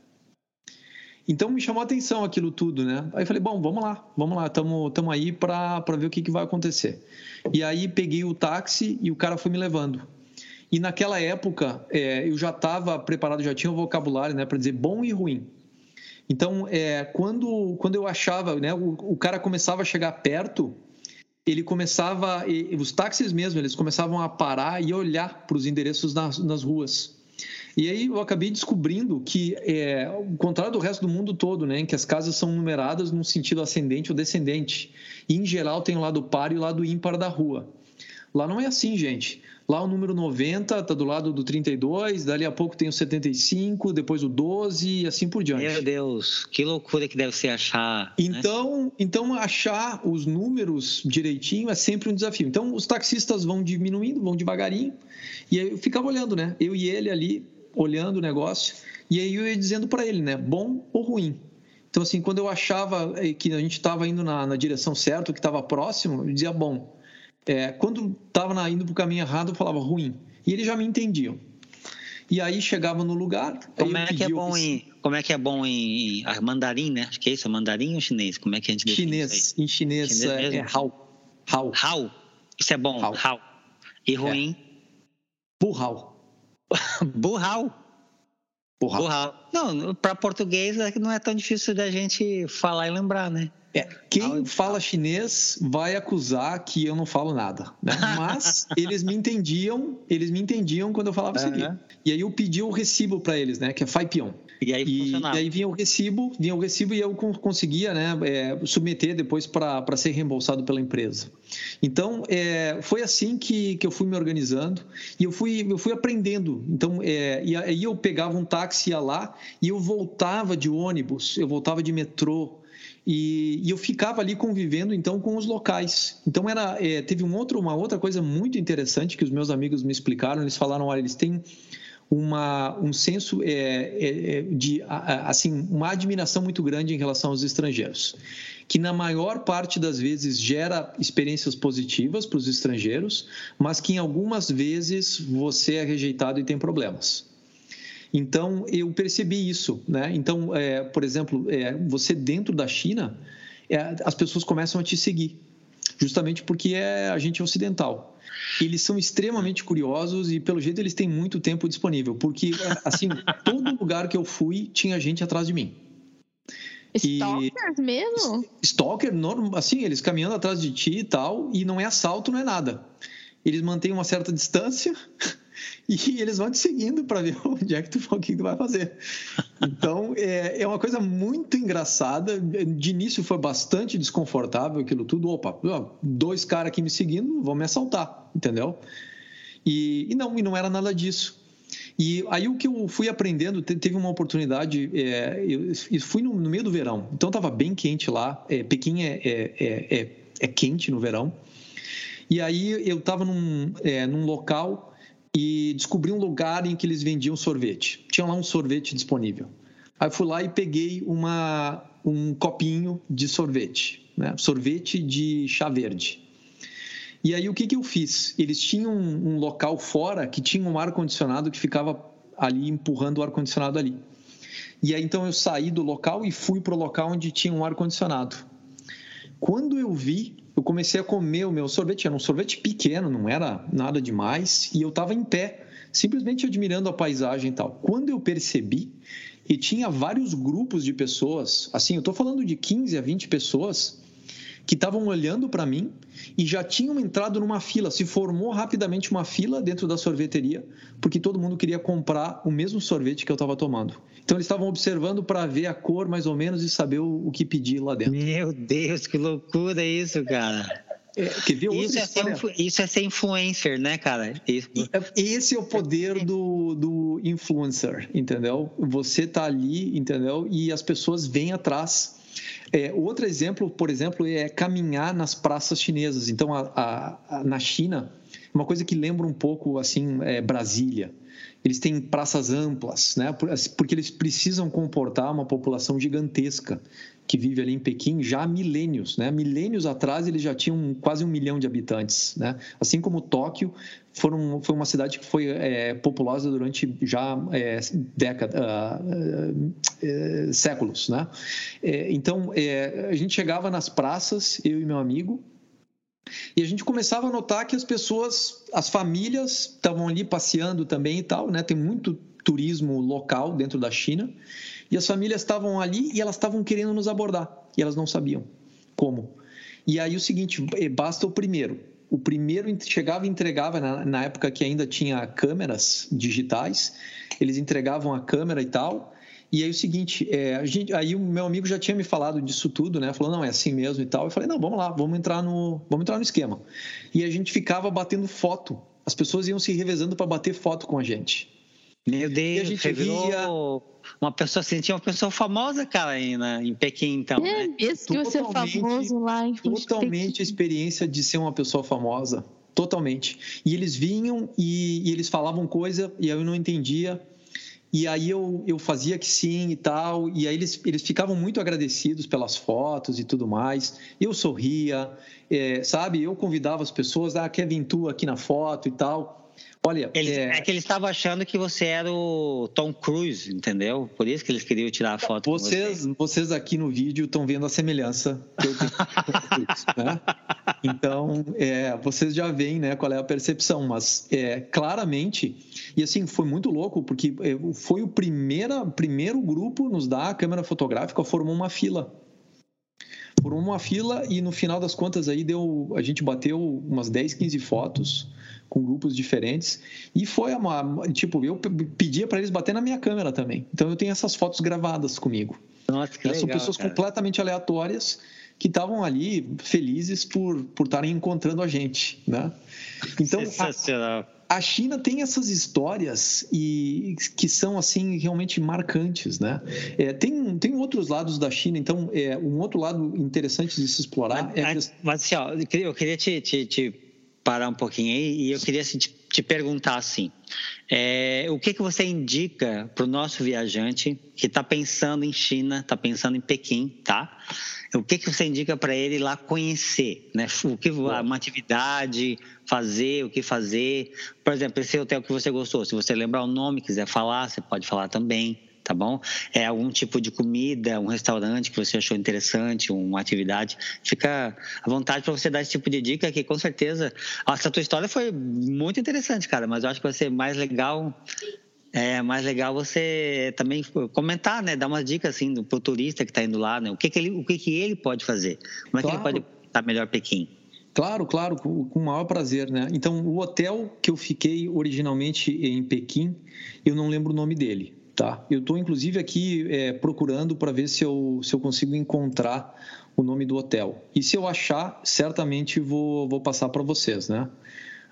Então me chamou a atenção aquilo tudo, né? Aí falei, bom, vamos lá, vamos lá, estamos tamo aí para ver o que, que vai acontecer. E aí peguei o táxi e o cara foi me levando. E naquela época é, eu já estava preparado, já tinha o vocabulário né, para dizer bom e ruim. Então, é, quando, quando eu achava, né, o, o cara começava a chegar perto, ele começava, e, os táxis mesmo, eles começavam a parar e olhar para os endereços nas, nas ruas. E aí eu acabei descobrindo que, é, ao contrário do resto do mundo todo, né, em que as casas são numeradas num sentido ascendente ou descendente, e em geral tem o lado par e o lado ímpar da rua. Lá não é assim, gente. Lá o número 90 está do lado do 32, dali a pouco tem o 75, depois o 12 e assim por diante. Meu Deus, que loucura que deve ser achar. Né? Então, né? então achar os números direitinho é sempre um desafio. Então, os taxistas vão diminuindo, vão devagarinho, e aí eu ficava olhando, né? Eu e ele ali, olhando o negócio, e aí eu ia dizendo para ele, né? Bom ou ruim? Então, assim, quando eu achava eh, que a gente estava indo na, na direção certa, que estava próximo, eu dizia bom. É, quando estava indo para o caminho errado, eu falava ruim. E eles já me entendiam. E aí chegava no lugar. Como é que é bom em como é que é bom em, em mandarim, né? Acho que é isso, mandarim ou chinês? Como é que a gente Chinês. Em chinês, chinês é, é hao. Hao. Hao. Isso é bom. Hao. hao. E ruim? É. Burral. Burral. Burral. Burral. Não, para português é não é tão difícil da gente falar e lembrar, né? É, quem fala chinês vai acusar que eu não falo nada, né? Mas eles me entendiam, eles me entendiam quando eu falava uhum. isso aqui. E aí eu pedi o recibo para eles, né? Que é Faipion. E aí, e, e aí vinha o recibo, vinha o recibo e eu conseguia, né? É, submeter depois para ser reembolsado pela empresa. Então é, foi assim que, que eu fui me organizando e eu fui eu fui aprendendo. Então é, e aí eu pegava um táxi ia lá e eu voltava de ônibus, eu voltava de metrô e, e, eu ficava ali convivendo então com os locais. Então era é, teve um outro, uma outra coisa muito interessante que os meus amigos me explicaram. Eles falaram, olha, eles têm uma, um senso é, é, é de assim uma admiração muito grande em relação aos estrangeiros, que na maior parte das vezes gera experiências positivas para os estrangeiros, mas que em algumas vezes você é rejeitado e tem problemas. Então, eu percebi isso. Né? Então, é, por exemplo, é, você dentro da China, é, as pessoas começam a te seguir, justamente porque é a gente é ocidental. Eles são extremamente curiosos e, pelo jeito, eles têm muito tempo disponível, porque, assim, todo lugar que eu fui tinha gente atrás de mim. Stalkers e... mesmo? Stalker, assim, eles caminhando atrás de ti e tal, e não é assalto, não é nada. Eles mantêm uma certa distância, e eles vão te seguindo para ver onde é que tu, o que tu vai fazer. Então, é, é uma coisa muito engraçada. De início foi bastante desconfortável aquilo tudo. Opa, dois caras aqui me seguindo vão me assaltar, entendeu? E, e não, e não era nada disso. E aí o que eu fui aprendendo, teve uma oportunidade, é, eu fui no, no, meio do verão, então estava bem quente lá, é, Pequim é, é, é, é, quente no verão, e aí eu estava num, é, num local e descobri um lugar em que eles vendiam sorvete. Tinha lá um sorvete disponível. Aí fui lá e peguei uma, um copinho de sorvete, né? sorvete de chá verde. E aí o que, que eu fiz? Eles tinham um, um local fora que tinha um ar-condicionado que ficava ali empurrando o ar-condicionado ali. E aí então eu saí do local e fui para o local onde tinha um ar-condicionado. Quando eu vi, eu comecei a comer o meu sorvete. Era um sorvete pequeno, não era nada demais. E eu estava em pé, simplesmente admirando a paisagem e tal. Quando eu percebi, e tinha vários grupos de pessoas, assim, eu estou falando de 15 a 20 pessoas, que estavam olhando para mim e já tinham entrado numa fila. Se formou rapidamente uma fila dentro da sorveteria, porque todo mundo queria comprar o mesmo sorvete que eu estava tomando. Então eles estavam observando para ver a cor mais ou menos e saber o, o que pedir lá dentro. Meu Deus, que loucura isso, cara. É, isso, é ser, isso, é ser, influencer, né, cara? Isso. É, esse é o poder do, do influencer, entendeu? Você tá ali, entendeu? E as pessoas vêm atrás. É, outro exemplo, por exemplo, é caminhar nas praças chinesas. Então, a, a, a, na China, uma coisa que lembra um pouco assim é Brasília eles têm praças amplas, né? Assim, porque eles precisam comportar uma população gigantesca que vive ali em Pequim já há milênios, né? Milênios atrás eles já tinham quase um milhão de habitantes, né? Assim como Tóquio foram, foi uma cidade que foi é, populosa durante já é, décadas, uh, uh, séculos, né? É, então é, a gente chegava nas praças, eu e meu amigo, e a gente começava a notar que as pessoas, as famílias estavam ali passeando também e tal, né? Tem muito turismo local dentro da China. E as famílias estavam ali e elas estavam querendo nos abordar. E elas não sabiam como. E aí o seguinte, eh, basta o primeiro. O primeiro chegava e entregava, na, na época que ainda tinha câmeras digitais, eles entregavam a câmera e tal, E aí o seguinte, é, gente, aí o meu amigo já tinha me falado disso tudo, né? Falou, não, é assim mesmo e tal. Eu falei, não, vamos lá, vamos entrar no, vamos entrar no esquema. E a gente ficava batendo foto. As pessoas iam se revezando para bater foto com a gente. Meu Deus, e a gente via... uma pessoa, você tinha uma pessoa famosa, cara, aí na, em Pequim, então. É, né? esse que você é famoso lá em Totalmente a experiência de ser uma pessoa famosa. Totalmente. E eles vinham e, e eles falavam coisa e eu não entendia e aí eu, eu fazia que sim e tal, e aí eles, eles ficavam muito agradecidos pelas fotos e tudo mais. Eu sorria, é, sabe? Eu convidava as pessoas, ah, quer vir tu aqui na foto e tal. Olha, eles, é... é... que eles estavam achando que você era o Tom Cruise, entendeu? Por isso que eles queriam tirar a foto vocês, você. Vocês aqui no vídeo estão vendo a semelhança que eu tenho com Cruise, né? Então, é, vocês já veem né, qual é a percepção, mas é, claramente, e assim, foi muito louco, porque é, foi o primeira, primeiro grupo nos dar a câmera fotográfica, formou uma fila por uma fila e no final das contas aí deu a gente bateu umas 10, 15 fotos com grupos diferentes. E foi uma. Tipo, eu pedia para eles bater na minha câmera também. Então eu tenho essas fotos gravadas comigo. Nossa, que legal, São pessoas cara. completamente aleatórias que estavam ali felizes por por estarem encontrando a gente, né? Então Sensacional. A, a China tem essas histórias e que são assim realmente marcantes, né? É, tem tem outros lados da China, então é um outro lado interessante de se explorar. Mas, é que... mas assim, ó, eu queria te, te, te parar um pouquinho aí e eu queria assim, te, te, perguntar assim, é, o que que você indica para o nosso viajante que está pensando em China, está pensando em Pequim, tá? O que que você indica para ele lá conhecer, né? O que uma atividade, fazer, o que fazer? Por exemplo, esse hotel que você gostou, se você lembrar o nome, quiser falar, você pode falar também tá bom? É algum tipo de comida, um restaurante que você achou interessante, uma atividade, fica à vontade para você dar esse tipo de dica que com certeza essa tua história foi muito interessante, cara, mas eu acho que vai ser mais legal é mais legal você também comentar, né? Dar umas dicas assim para o turista que está indo lá, né? O que, que ele, o que, que ele pode fazer? Como é claro. que ele pode estar melhor Pequim? Claro, claro, com o maior prazer, né? Então, o hotel que eu fiquei originalmente em Pequim, eu não lembro o nome dele, Tá. Eu estou, inclusive, aqui é, procurando para ver se eu, se eu consigo encontrar o nome do hotel. E se eu achar, certamente vou, vou passar para vocês, né?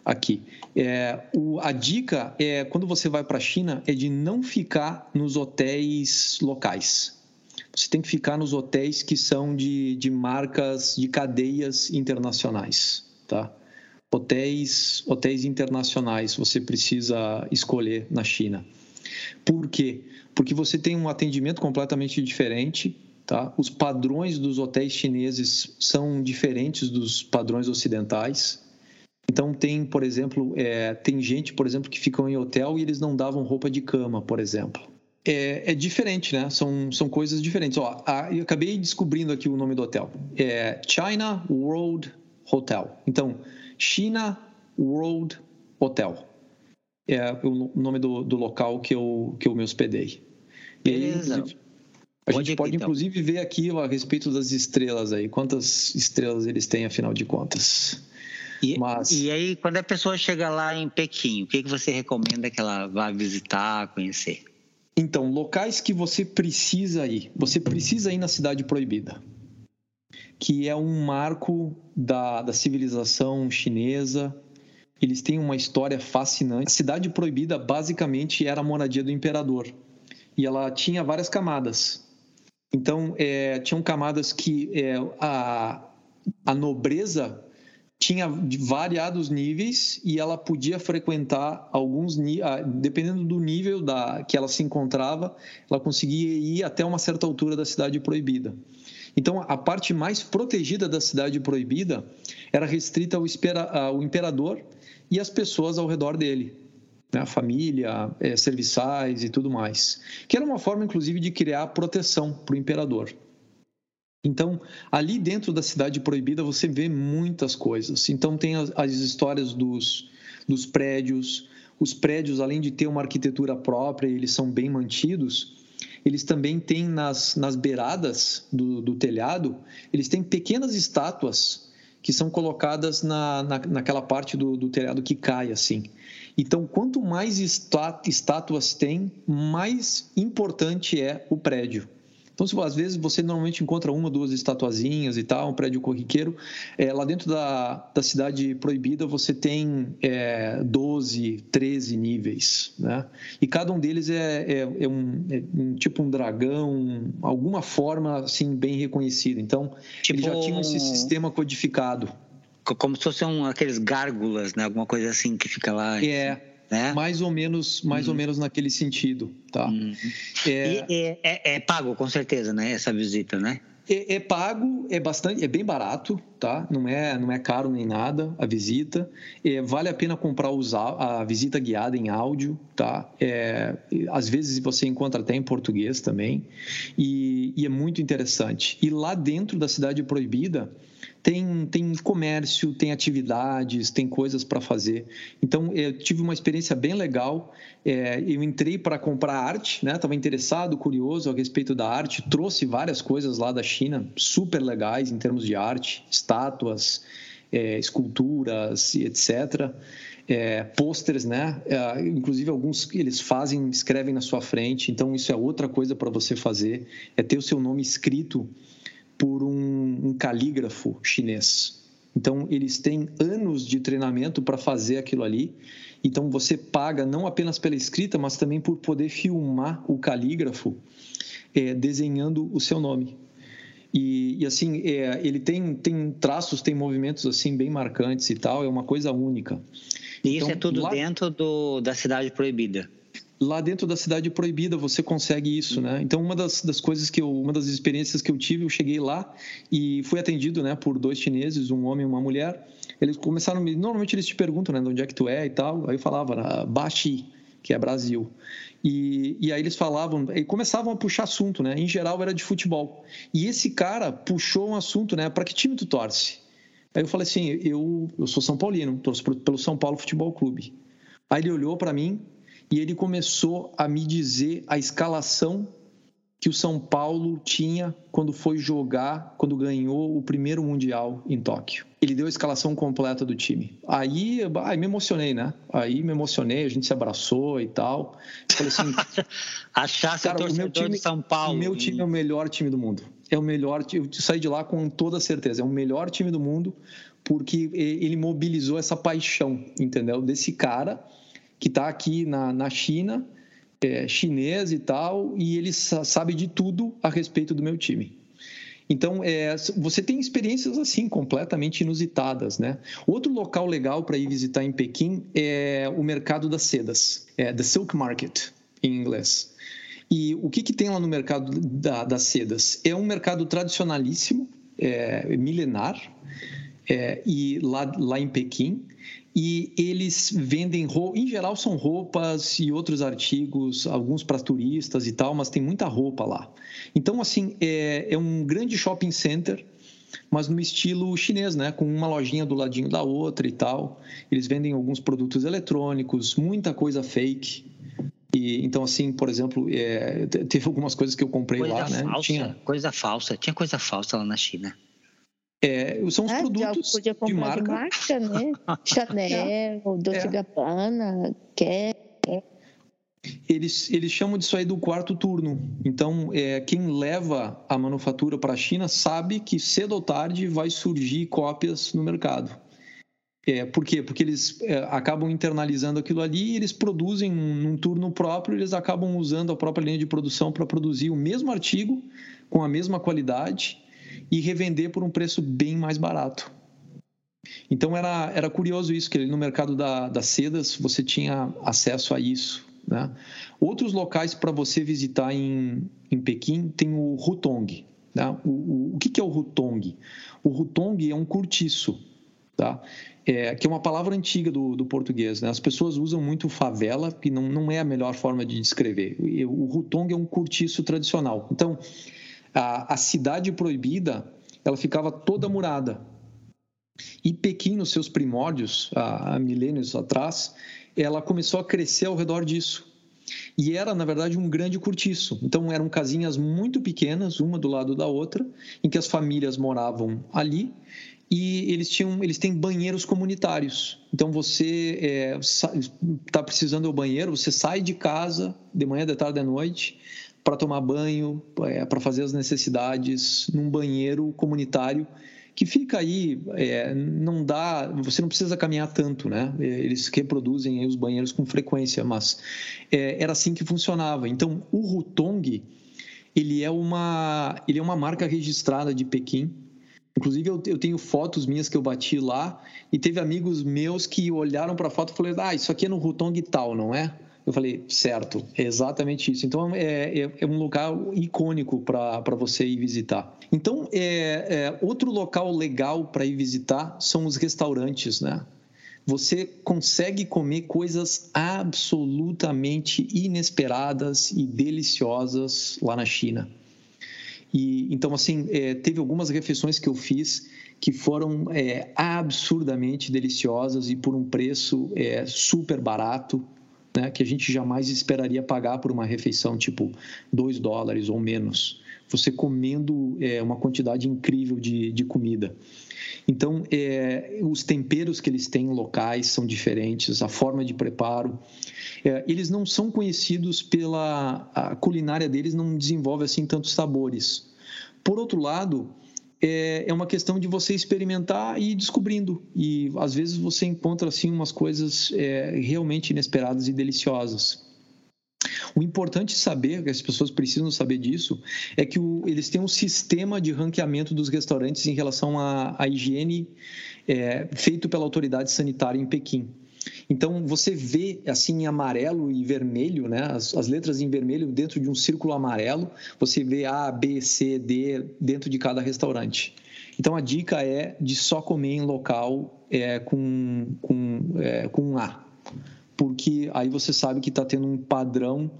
Aqui. É, o, a dica é, quando você vai para a China, é de não ficar nos hotéis locais. Você tem que ficar nos hotéis que são de, de marcas, de cadeias internacionais, tá? Hotéis, hotéis internacionais você precisa escolher na China. Por quê? Porque você tem um atendimento completamente diferente, tá? Os padrões dos hotéis chineses são diferentes dos padrões ocidentais. Então tem, por exemplo, é, tem gente, por exemplo, que ficam em hotel e eles não davam roupa de cama, por exemplo. É, é diferente, né? São, são coisas diferentes. Ó, a, eu acabei descobrindo aqui o nome do hotel. É China World Hotel. Então, China World Hotel é o nome do, do local que eu, que eu me hospedei. Beleza. Aí, a gente pode, então. inclusive, ver aqui a respeito das estrelas aí. Quantas estrelas eles têm, afinal de contas. E, Mas... e aí, quando a pessoa chega lá em Pequim, o que, que você recomenda que ela vá visitar, conhecer? Então, locais que você precisa ir. Você precisa ir na Cidade Proibida, que é um marco da, da civilização chinesa, eles têm uma história fascinante. A Cidade Proibida basicamente era a moradia do imperador e ela tinha várias camadas. Então, é, tinham camadas que é, a, a nobreza tinha variados níveis e ela podia frequentar alguns dependendo do nível da que ela se encontrava, ela conseguia ir até uma certa altura da cidade proibida. Então, a parte mais protegida da cidade proibida era restrita ao, ao imperador e as pessoas ao redor dele, né? família, é, serviçais e tudo mais, que era uma forma, inclusive, de criar proteção para o imperador. Então, ali dentro da cidade proibida, você vê muitas coisas. Então, tem as, as histórias dos, dos prédios. Os prédios, além de ter uma arquitetura própria, eles são bem mantidos, eles também têm nas, nas beiradas do, do telhado, eles têm pequenas estátuas que são colocadas na, na, naquela parte do, do telhado que cai, assim. Então, quanto mais estátuas tem, mais importante é o prédio. Então, se, às vezes você normalmente encontra uma, duas estatuazinhas e tal, um prédio corriqueiro, é, lá dentro da, da cidade proibida você tem é, 12, 13 níveis, né? E cada um deles é, é, é, um, é um, tipo um dragão, alguma forma assim bem reconhecida. Então, tipo... eles já tinham esse sistema codificado. Como se fossem aqueles gárgulas, né? Alguma coisa assim que fica lá. É, né? Mais ou menos, mais uhum. ou menos naquele sentido, tá? Uhum. É... É, é, é... pago, com certeza, né? Essa visita, né? É, é, pago, é bastante, é bem barato, tá? Não é, não é caro nem nada a visita. É, vale a pena comprar os, a visita guiada em áudio, tá? É, às vezes você encontra até em português também e, e é muito interessante. E lá dentro da cidade proibida tem, tem comércio, tem atividades, tem coisas para fazer. Então, eu tive uma experiência bem legal. É, eu entrei para comprar arte, né? Estava interessado, curioso a respeito da arte. Trouxe várias coisas lá da China, super legais em termos de arte, estátuas, é, esculturas etc. É, posters, né? É, inclusive alguns eles fazem, escrevem na sua frente. Então isso é outra coisa para você fazer, é ter o seu nome escrito por um, um calígrafo chinês. Então, eles têm anos de treinamento para fazer aquilo ali. Então, você paga não apenas pela escrita, mas também por poder filmar o calígrafo é, desenhando o seu nome. E, e assim, é, ele tem, tem traços, tem movimentos assim bem marcantes e tal, é uma coisa única. E isso então, é tudo lá... dentro do, da cidade proibida? Lá dentro da cidade proibida você consegue isso, né? Então uma das, das coisas que eu, uma das experiências que eu tive, eu cheguei lá e fui atendido, né, por dois chineses, um homem e uma mulher. Eles começaram, normalmente eles te perguntam, né, de onde é que tu é e tal. Aí eu falava, ah, Baxi, que é Brasil. E, e aí eles falavam, e começavam a puxar assunto, né? Em geral era de futebol. E esse cara puxou um assunto, né? Para que time tu torce? Aí eu falei assim, eu, eu sou São Paulino, torço pelo São Paulo Futebol Clube. Aí ele olhou para mim, e ele começou a me dizer a escalação que o São Paulo tinha quando foi jogar, quando ganhou o primeiro Mundial em Tóquio. Ele deu a escalação completa do time. Aí, aí me emocionei, né? Aí me emocionei, a gente se abraçou e tal. Falei assim... Achasse cara, o meu time, de São Paulo. O meu time é o melhor time do mundo. É o melhor... Eu saí de lá com toda certeza. É o melhor time do mundo porque ele mobilizou essa paixão, entendeu? Desse cara que está aqui na, na China, é, chinês e tal, e ele sabe de tudo a respeito do meu time. Então, é, você tem experiências assim completamente inusitadas, né? Outro local legal para ir visitar em Pequim é o mercado das sedas, é the Silk Market em inglês. E o que, que tem lá no mercado da, das sedas? É um mercado tradicionalíssimo, é, milenar, é, e lá, lá em Pequim e eles vendem em geral são roupas e outros artigos, alguns para turistas e tal, mas tem muita roupa lá. Então assim é, é um grande shopping center, mas no estilo chinês, né, com uma lojinha do ladinho da outra e tal. Eles vendem alguns produtos eletrônicos, muita coisa fake. E, então, assim, por exemplo, é, teve algumas coisas que eu comprei coisa lá, né? Falsa, Tinha coisa falsa, tinha coisa falsa lá na China. É, são os é, produtos podia comprar de marca. De marca né? Chanel, Dolce é. Gabbana, Quer. Eles, eles chamam disso aí do quarto turno. Então, é, quem leva a manufatura para a China sabe que cedo ou tarde vai surgir cópias no mercado. É, por quê? Porque eles é, acabam internalizando aquilo ali e eles produzem num turno próprio, eles acabam usando a própria linha de produção para produzir o mesmo artigo com a mesma qualidade e revender por um preço bem mais barato. Então era, era curioso isso, que no mercado da, das sedas você tinha acesso a isso. Né? Outros locais para você visitar em, em Pequim tem o Hutong. Né? O, o, o que, que é o Hutong? O Hutong é um cortiço, tá? É, que é uma palavra antiga do, do português. Né? As pessoas usam muito favela, que não, não é a melhor forma de descrever. O Hutong é um cortiço tradicional. Então, a, a cidade proibida ela ficava toda murada. E Pequim, nos seus primórdios, há, há milênios atrás, ela começou a crescer ao redor disso. E era, na verdade, um grande cortiço. Então, eram casinhas muito pequenas, uma do lado da outra, em que as famílias moravam ali e eles tinham eles têm banheiros comunitários. Então você está é, precisando do banheiro, você sai de casa de manhã, de tarde, de noite para tomar banho, é, para fazer as necessidades num banheiro comunitário que fica aí, é, não dá, você não precisa caminhar tanto, né? Eles reproduzem os banheiros com frequência, mas é, era assim que funcionava. Então, o Rutong, ele é uma, ele é uma marca registrada de Pequim. Inclusive, eu, eu tenho fotos minhas que eu bati lá e teve amigos meus que olharam para a foto e falaram: Ah, isso aqui é no Rutong tal, não é? Eu falei, certo, é exatamente isso. Então, é, é, é um local icônico para você ir visitar. Então, é, é outro local legal para ir visitar são os restaurantes, né? Você consegue comer coisas absolutamente inesperadas e deliciosas lá na China. E então assim é, teve algumas refeições que eu fiz que foram é, absurdamente deliciosas e por um preço super barato né, que a gente jamais esperaria pagar por uma refeição tipo 2 dólares ou menos. Você comendo é, uma quantidade incrível de, de comida. Então, é, os temperos que eles têm locais são diferentes, a forma de preparo. É, eles não são conhecidos pela. A culinária deles não desenvolve assim tantos sabores. Por outro lado, é, é uma questão de você experimentar e ir descobrindo. E às vezes você encontra assim umas coisas é, realmente inesperadas e deliciosas. O importante saber, que as pessoas precisam saber disso, é que o, eles têm um sistema de ranqueamento dos restaurantes em relação à, higiene é, feito pela autoridade sanitária em Pequim. Então você vê assim em amarelo e vermelho, né? As, as, letras em vermelho dentro de um círculo amarelo, você vê A, B, C, D dentro de cada restaurante. Então a dica é de só comer em local é, com, com, é, com A, porque aí você sabe que está tendo um padrão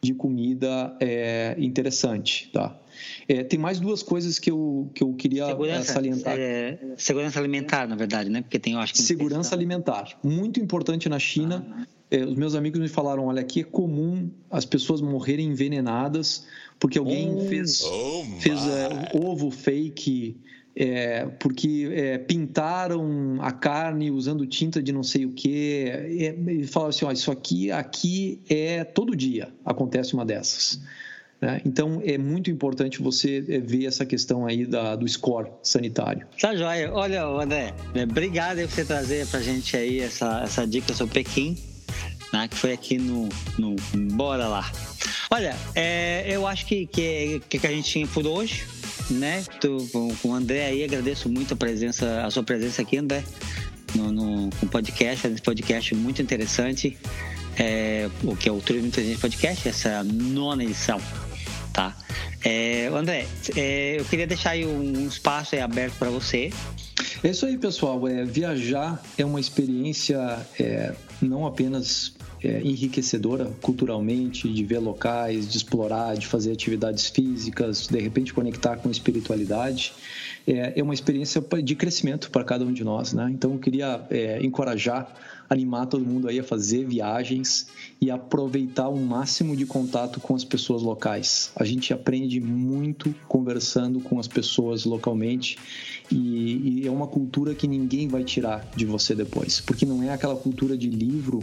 de comida é, interessante, tá? É, tem mais duas coisas que eu, que eu queria é, segurança, salientar. É, segurança alimentar, na verdade, né? Porque tem, eu acho que segurança alimentar, muito importante na China. Ah. É, os meus amigos me falaram, olha, aqui é comum as pessoas morrerem envenenadas porque alguém oh, fez, oh fez é, ovo fake é, porque é, pintaram a carne usando tinta de não sei o que. É, e falaram assim: ó, isso aqui, aqui é todo dia acontece uma dessas. Né? Então é muito importante você é, ver essa questão aí da, do score sanitário. Tá joia. Olha, André, é, obrigado por você trazer para gente aí essa, essa dica sobre Pequim, né, que foi aqui no, no Bora Lá. Olha, é, eu acho que, que, que a gente tinha por hoje né? Tô com, o André aí, agradeço muito a presença, a sua presença aqui, André, no, no, no podcast, esse podcast muito interessante, é, o que é o Turismo Inteligente Podcast, essa nona edição, tá? É, André, é, eu queria deixar aí um espaço aí aberto para você. É isso aí, pessoal. É, viajar é uma experiência é, não apenas é, enriquecedora culturalmente, de ver locais, de explorar, de fazer atividades físicas, de repente conectar com espiritualidade. É, é uma experiência de crescimento para cada um de nós, né? Então eu queria é, encorajar animar todo mundo aí a fazer viagens e aproveitar o máximo de contato com as pessoas locais. A gente aprende muito conversando com as pessoas localmente e, e é uma cultura que ninguém vai tirar de você depois, porque não é aquela cultura de livro,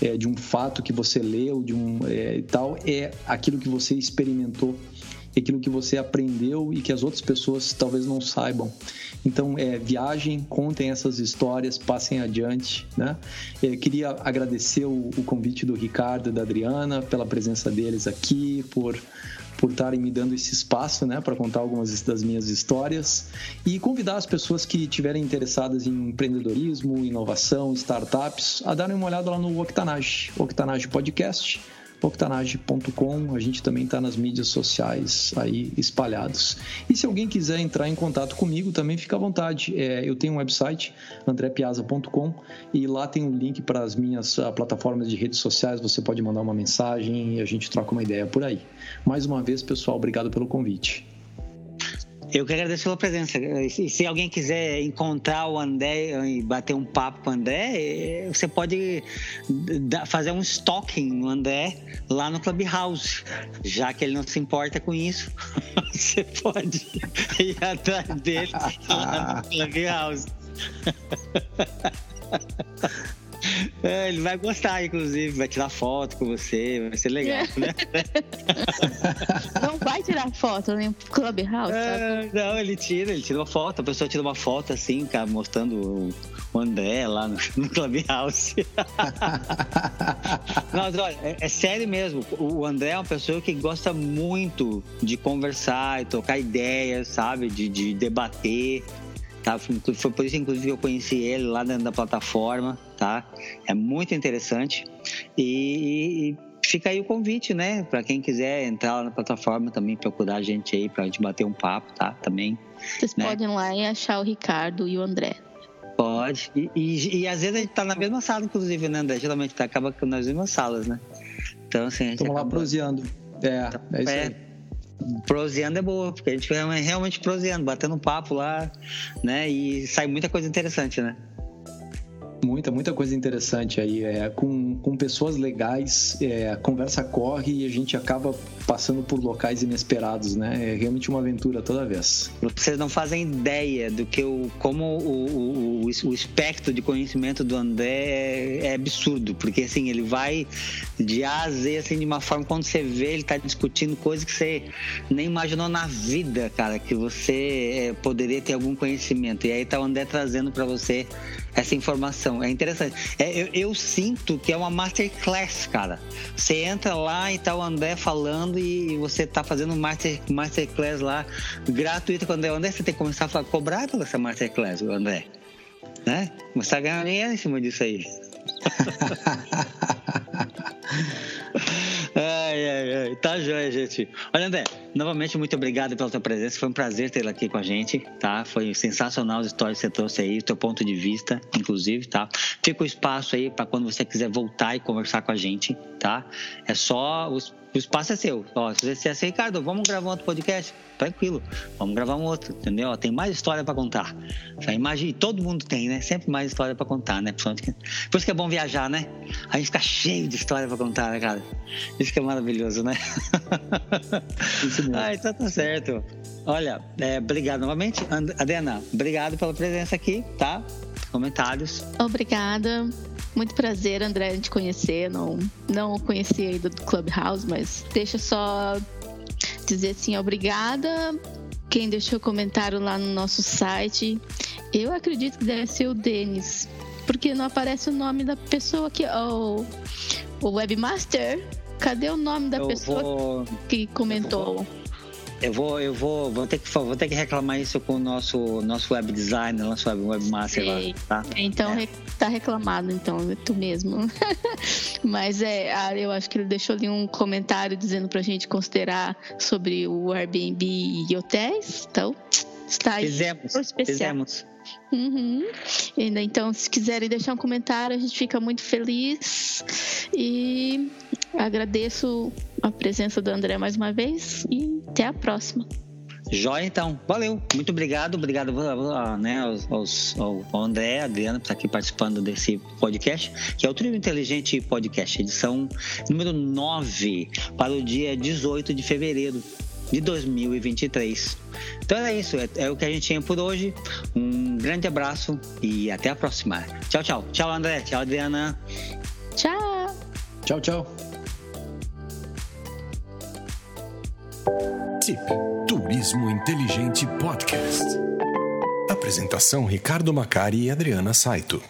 é, de um fato que você leu, de um é, tal, é aquilo que você experimentou aquilo que você aprendeu e que as outras pessoas talvez não saibam. Então, é, viagem, contem essas histórias, passem adiante. Né? Eu queria agradecer o, o convite do Ricardo e da Adriana pela presença deles aqui, por por estarem me dando esse espaço, né, para contar algumas das minhas histórias e convidar as pessoas que estiverem interessadas em empreendedorismo, inovação, startups, a darem uma olhada lá no Octanage, Octanage Podcast octanage.com. A gente também está nas mídias sociais aí espalhados. E se alguém quiser entrar em contato comigo, também fica à vontade. É, eu tenho um website, andrepiazza.com, e lá tem um link para as minhas uh, plataformas de redes sociais. Você pode mandar uma mensagem e a gente troca uma ideia por aí. Mais uma vez, pessoal, obrigado pelo convite. Eu que agradeço pela presença. E se alguém quiser encontrar o André e bater um papo com o André, eh, você pode fazer um stalking no André lá no Clubhouse. Já que ele não se importa com isso, você pode ir atrás dele lá no Clubhouse. É, ele vai gostar, inclusive, vai tirar foto com você, vai ser legal, é. né? Não vai tirar foto nem Clubhouse, é, Não, ele tira, ele tira uma foto, a pessoa tira uma foto assim, cara, mostrando o André lá no, no Clubhouse. Não, olha, é, é, sério mesmo, o André é uma pessoa que gosta muito de conversar e trocar ideias, sabe? De, de debater. Tá? Foi por isso, inclusive, que eu conheci ele lá dentro da plataforma, tá? É muito interessante. E, e fica aí o convite, né? Para quem quiser entrar lá na plataforma também, procurar a gente aí para a gente bater um papo, tá? Também. Vocês né? podem ir lá e achar o Ricardo e o André. Pode. E, e, e, às vezes a gente tá na mesma sala, inclusive, né, André? Geralmente tá, acaba nas mesmas salas, né? Então, assim, a gente. Estamos acaba... lá proseando. É, é isso é, aí proseando é boa, porque a gente fica realmente proseando, batendo papo lá, né? E sai muita coisa interessante, né? Muita, muita coisa interessante aí. É, com, com pessoas legais, é, a conversa corre e a gente acaba passando por locais inesperados, né? É realmente uma aventura toda vez. Vocês não fazem ideia do que o, como o, o, o, espectro de conhecimento do André é, é, absurdo, porque assim, ele vai de A a Z, assim, de uma forma, quando você vê, ele tá discutindo coisas que você nem imaginou na vida, cara, que você é, poderia ter algum conhecimento. E aí tá o André trazendo para você essa informação. É interessante. É, eu, eu, sinto que é uma masterclass, cara. Você entra lá e tá o André falando e você tá fazendo master, masterclass lá gratuito com o André. André, você tem que começar a cobrar pela essa masterclass, André. Né? Começar a ganhar dinheiro em cima disso aí. ai, ai, ai. Tá joia, gente. Olha, André, novamente, muito obrigado pela tua presença. Foi um prazer tê-la aqui com a gente, tá? Foi sensacional as histórias que você trouxe aí, o teu ponto de vista, inclusive, tá? Fica o espaço aí para quando você quiser voltar e conversar com a gente, tá? É só os o espaço é seu. Ó, se você assim, Ricardo, vamos gravar outro podcast? Tranquilo, vamos gravar um outro, entendeu? Tem mais história para contar. Já imagine, todo mundo tem, né? Sempre mais história para contar, né? Por isso que é bom viajar, né? A gente fica cheio de história para contar, né, cara? Isso que é maravilhoso, né? Isso mesmo. Ah, então tá certo. Olha, é, obrigado novamente. Adriana, obrigado pela presença aqui, tá? Comentários. Obrigada. Muito prazer, André, de conhecer. Não, não conhecia ainda do Clubhouse, mas deixa só dizer assim, obrigada. Quem deixou comentário lá no nosso site, eu acredito que deve ser o Denis, porque não aparece o nome da pessoa que. Oh, o webmaster. Cadê o nome da eu pessoa vou... que comentou? Eu vou, eu vou, vou ter que, vou ter que reclamar isso com o nosso, nosso web designer, nosso web, webmaster lá, tá? Então é. tá reclamado, então, é tu mesmo. Mas é, eu acho que ele deixou ali um comentário dizendo pra gente considerar sobre o Airbnb e hotéis. Então, está aí. Fizemos, fizemos. Uhum. Então, se quiserem deixar um comentário, a gente fica muito feliz. E agradeço a presença do André mais uma vez e até a próxima. Joia, então. Valeu. Muito obrigado. Obrigado né, aos, aos, ao André, a Adriana, por estar aqui participando desse podcast, que é o Trio Inteligente Podcast, edição número 9, para o dia 18 de fevereiro de 2023. Então é isso. É, é o que a gente tinha por hoje. Um grande abraço e até a próxima. Tchau, tchau. Tchau, André. Tchau, Adriana. Tchau. Tchau, tchau. TIP Turismo Inteligente Podcast. Apresentação Ricardo Macari e Adriana Saito.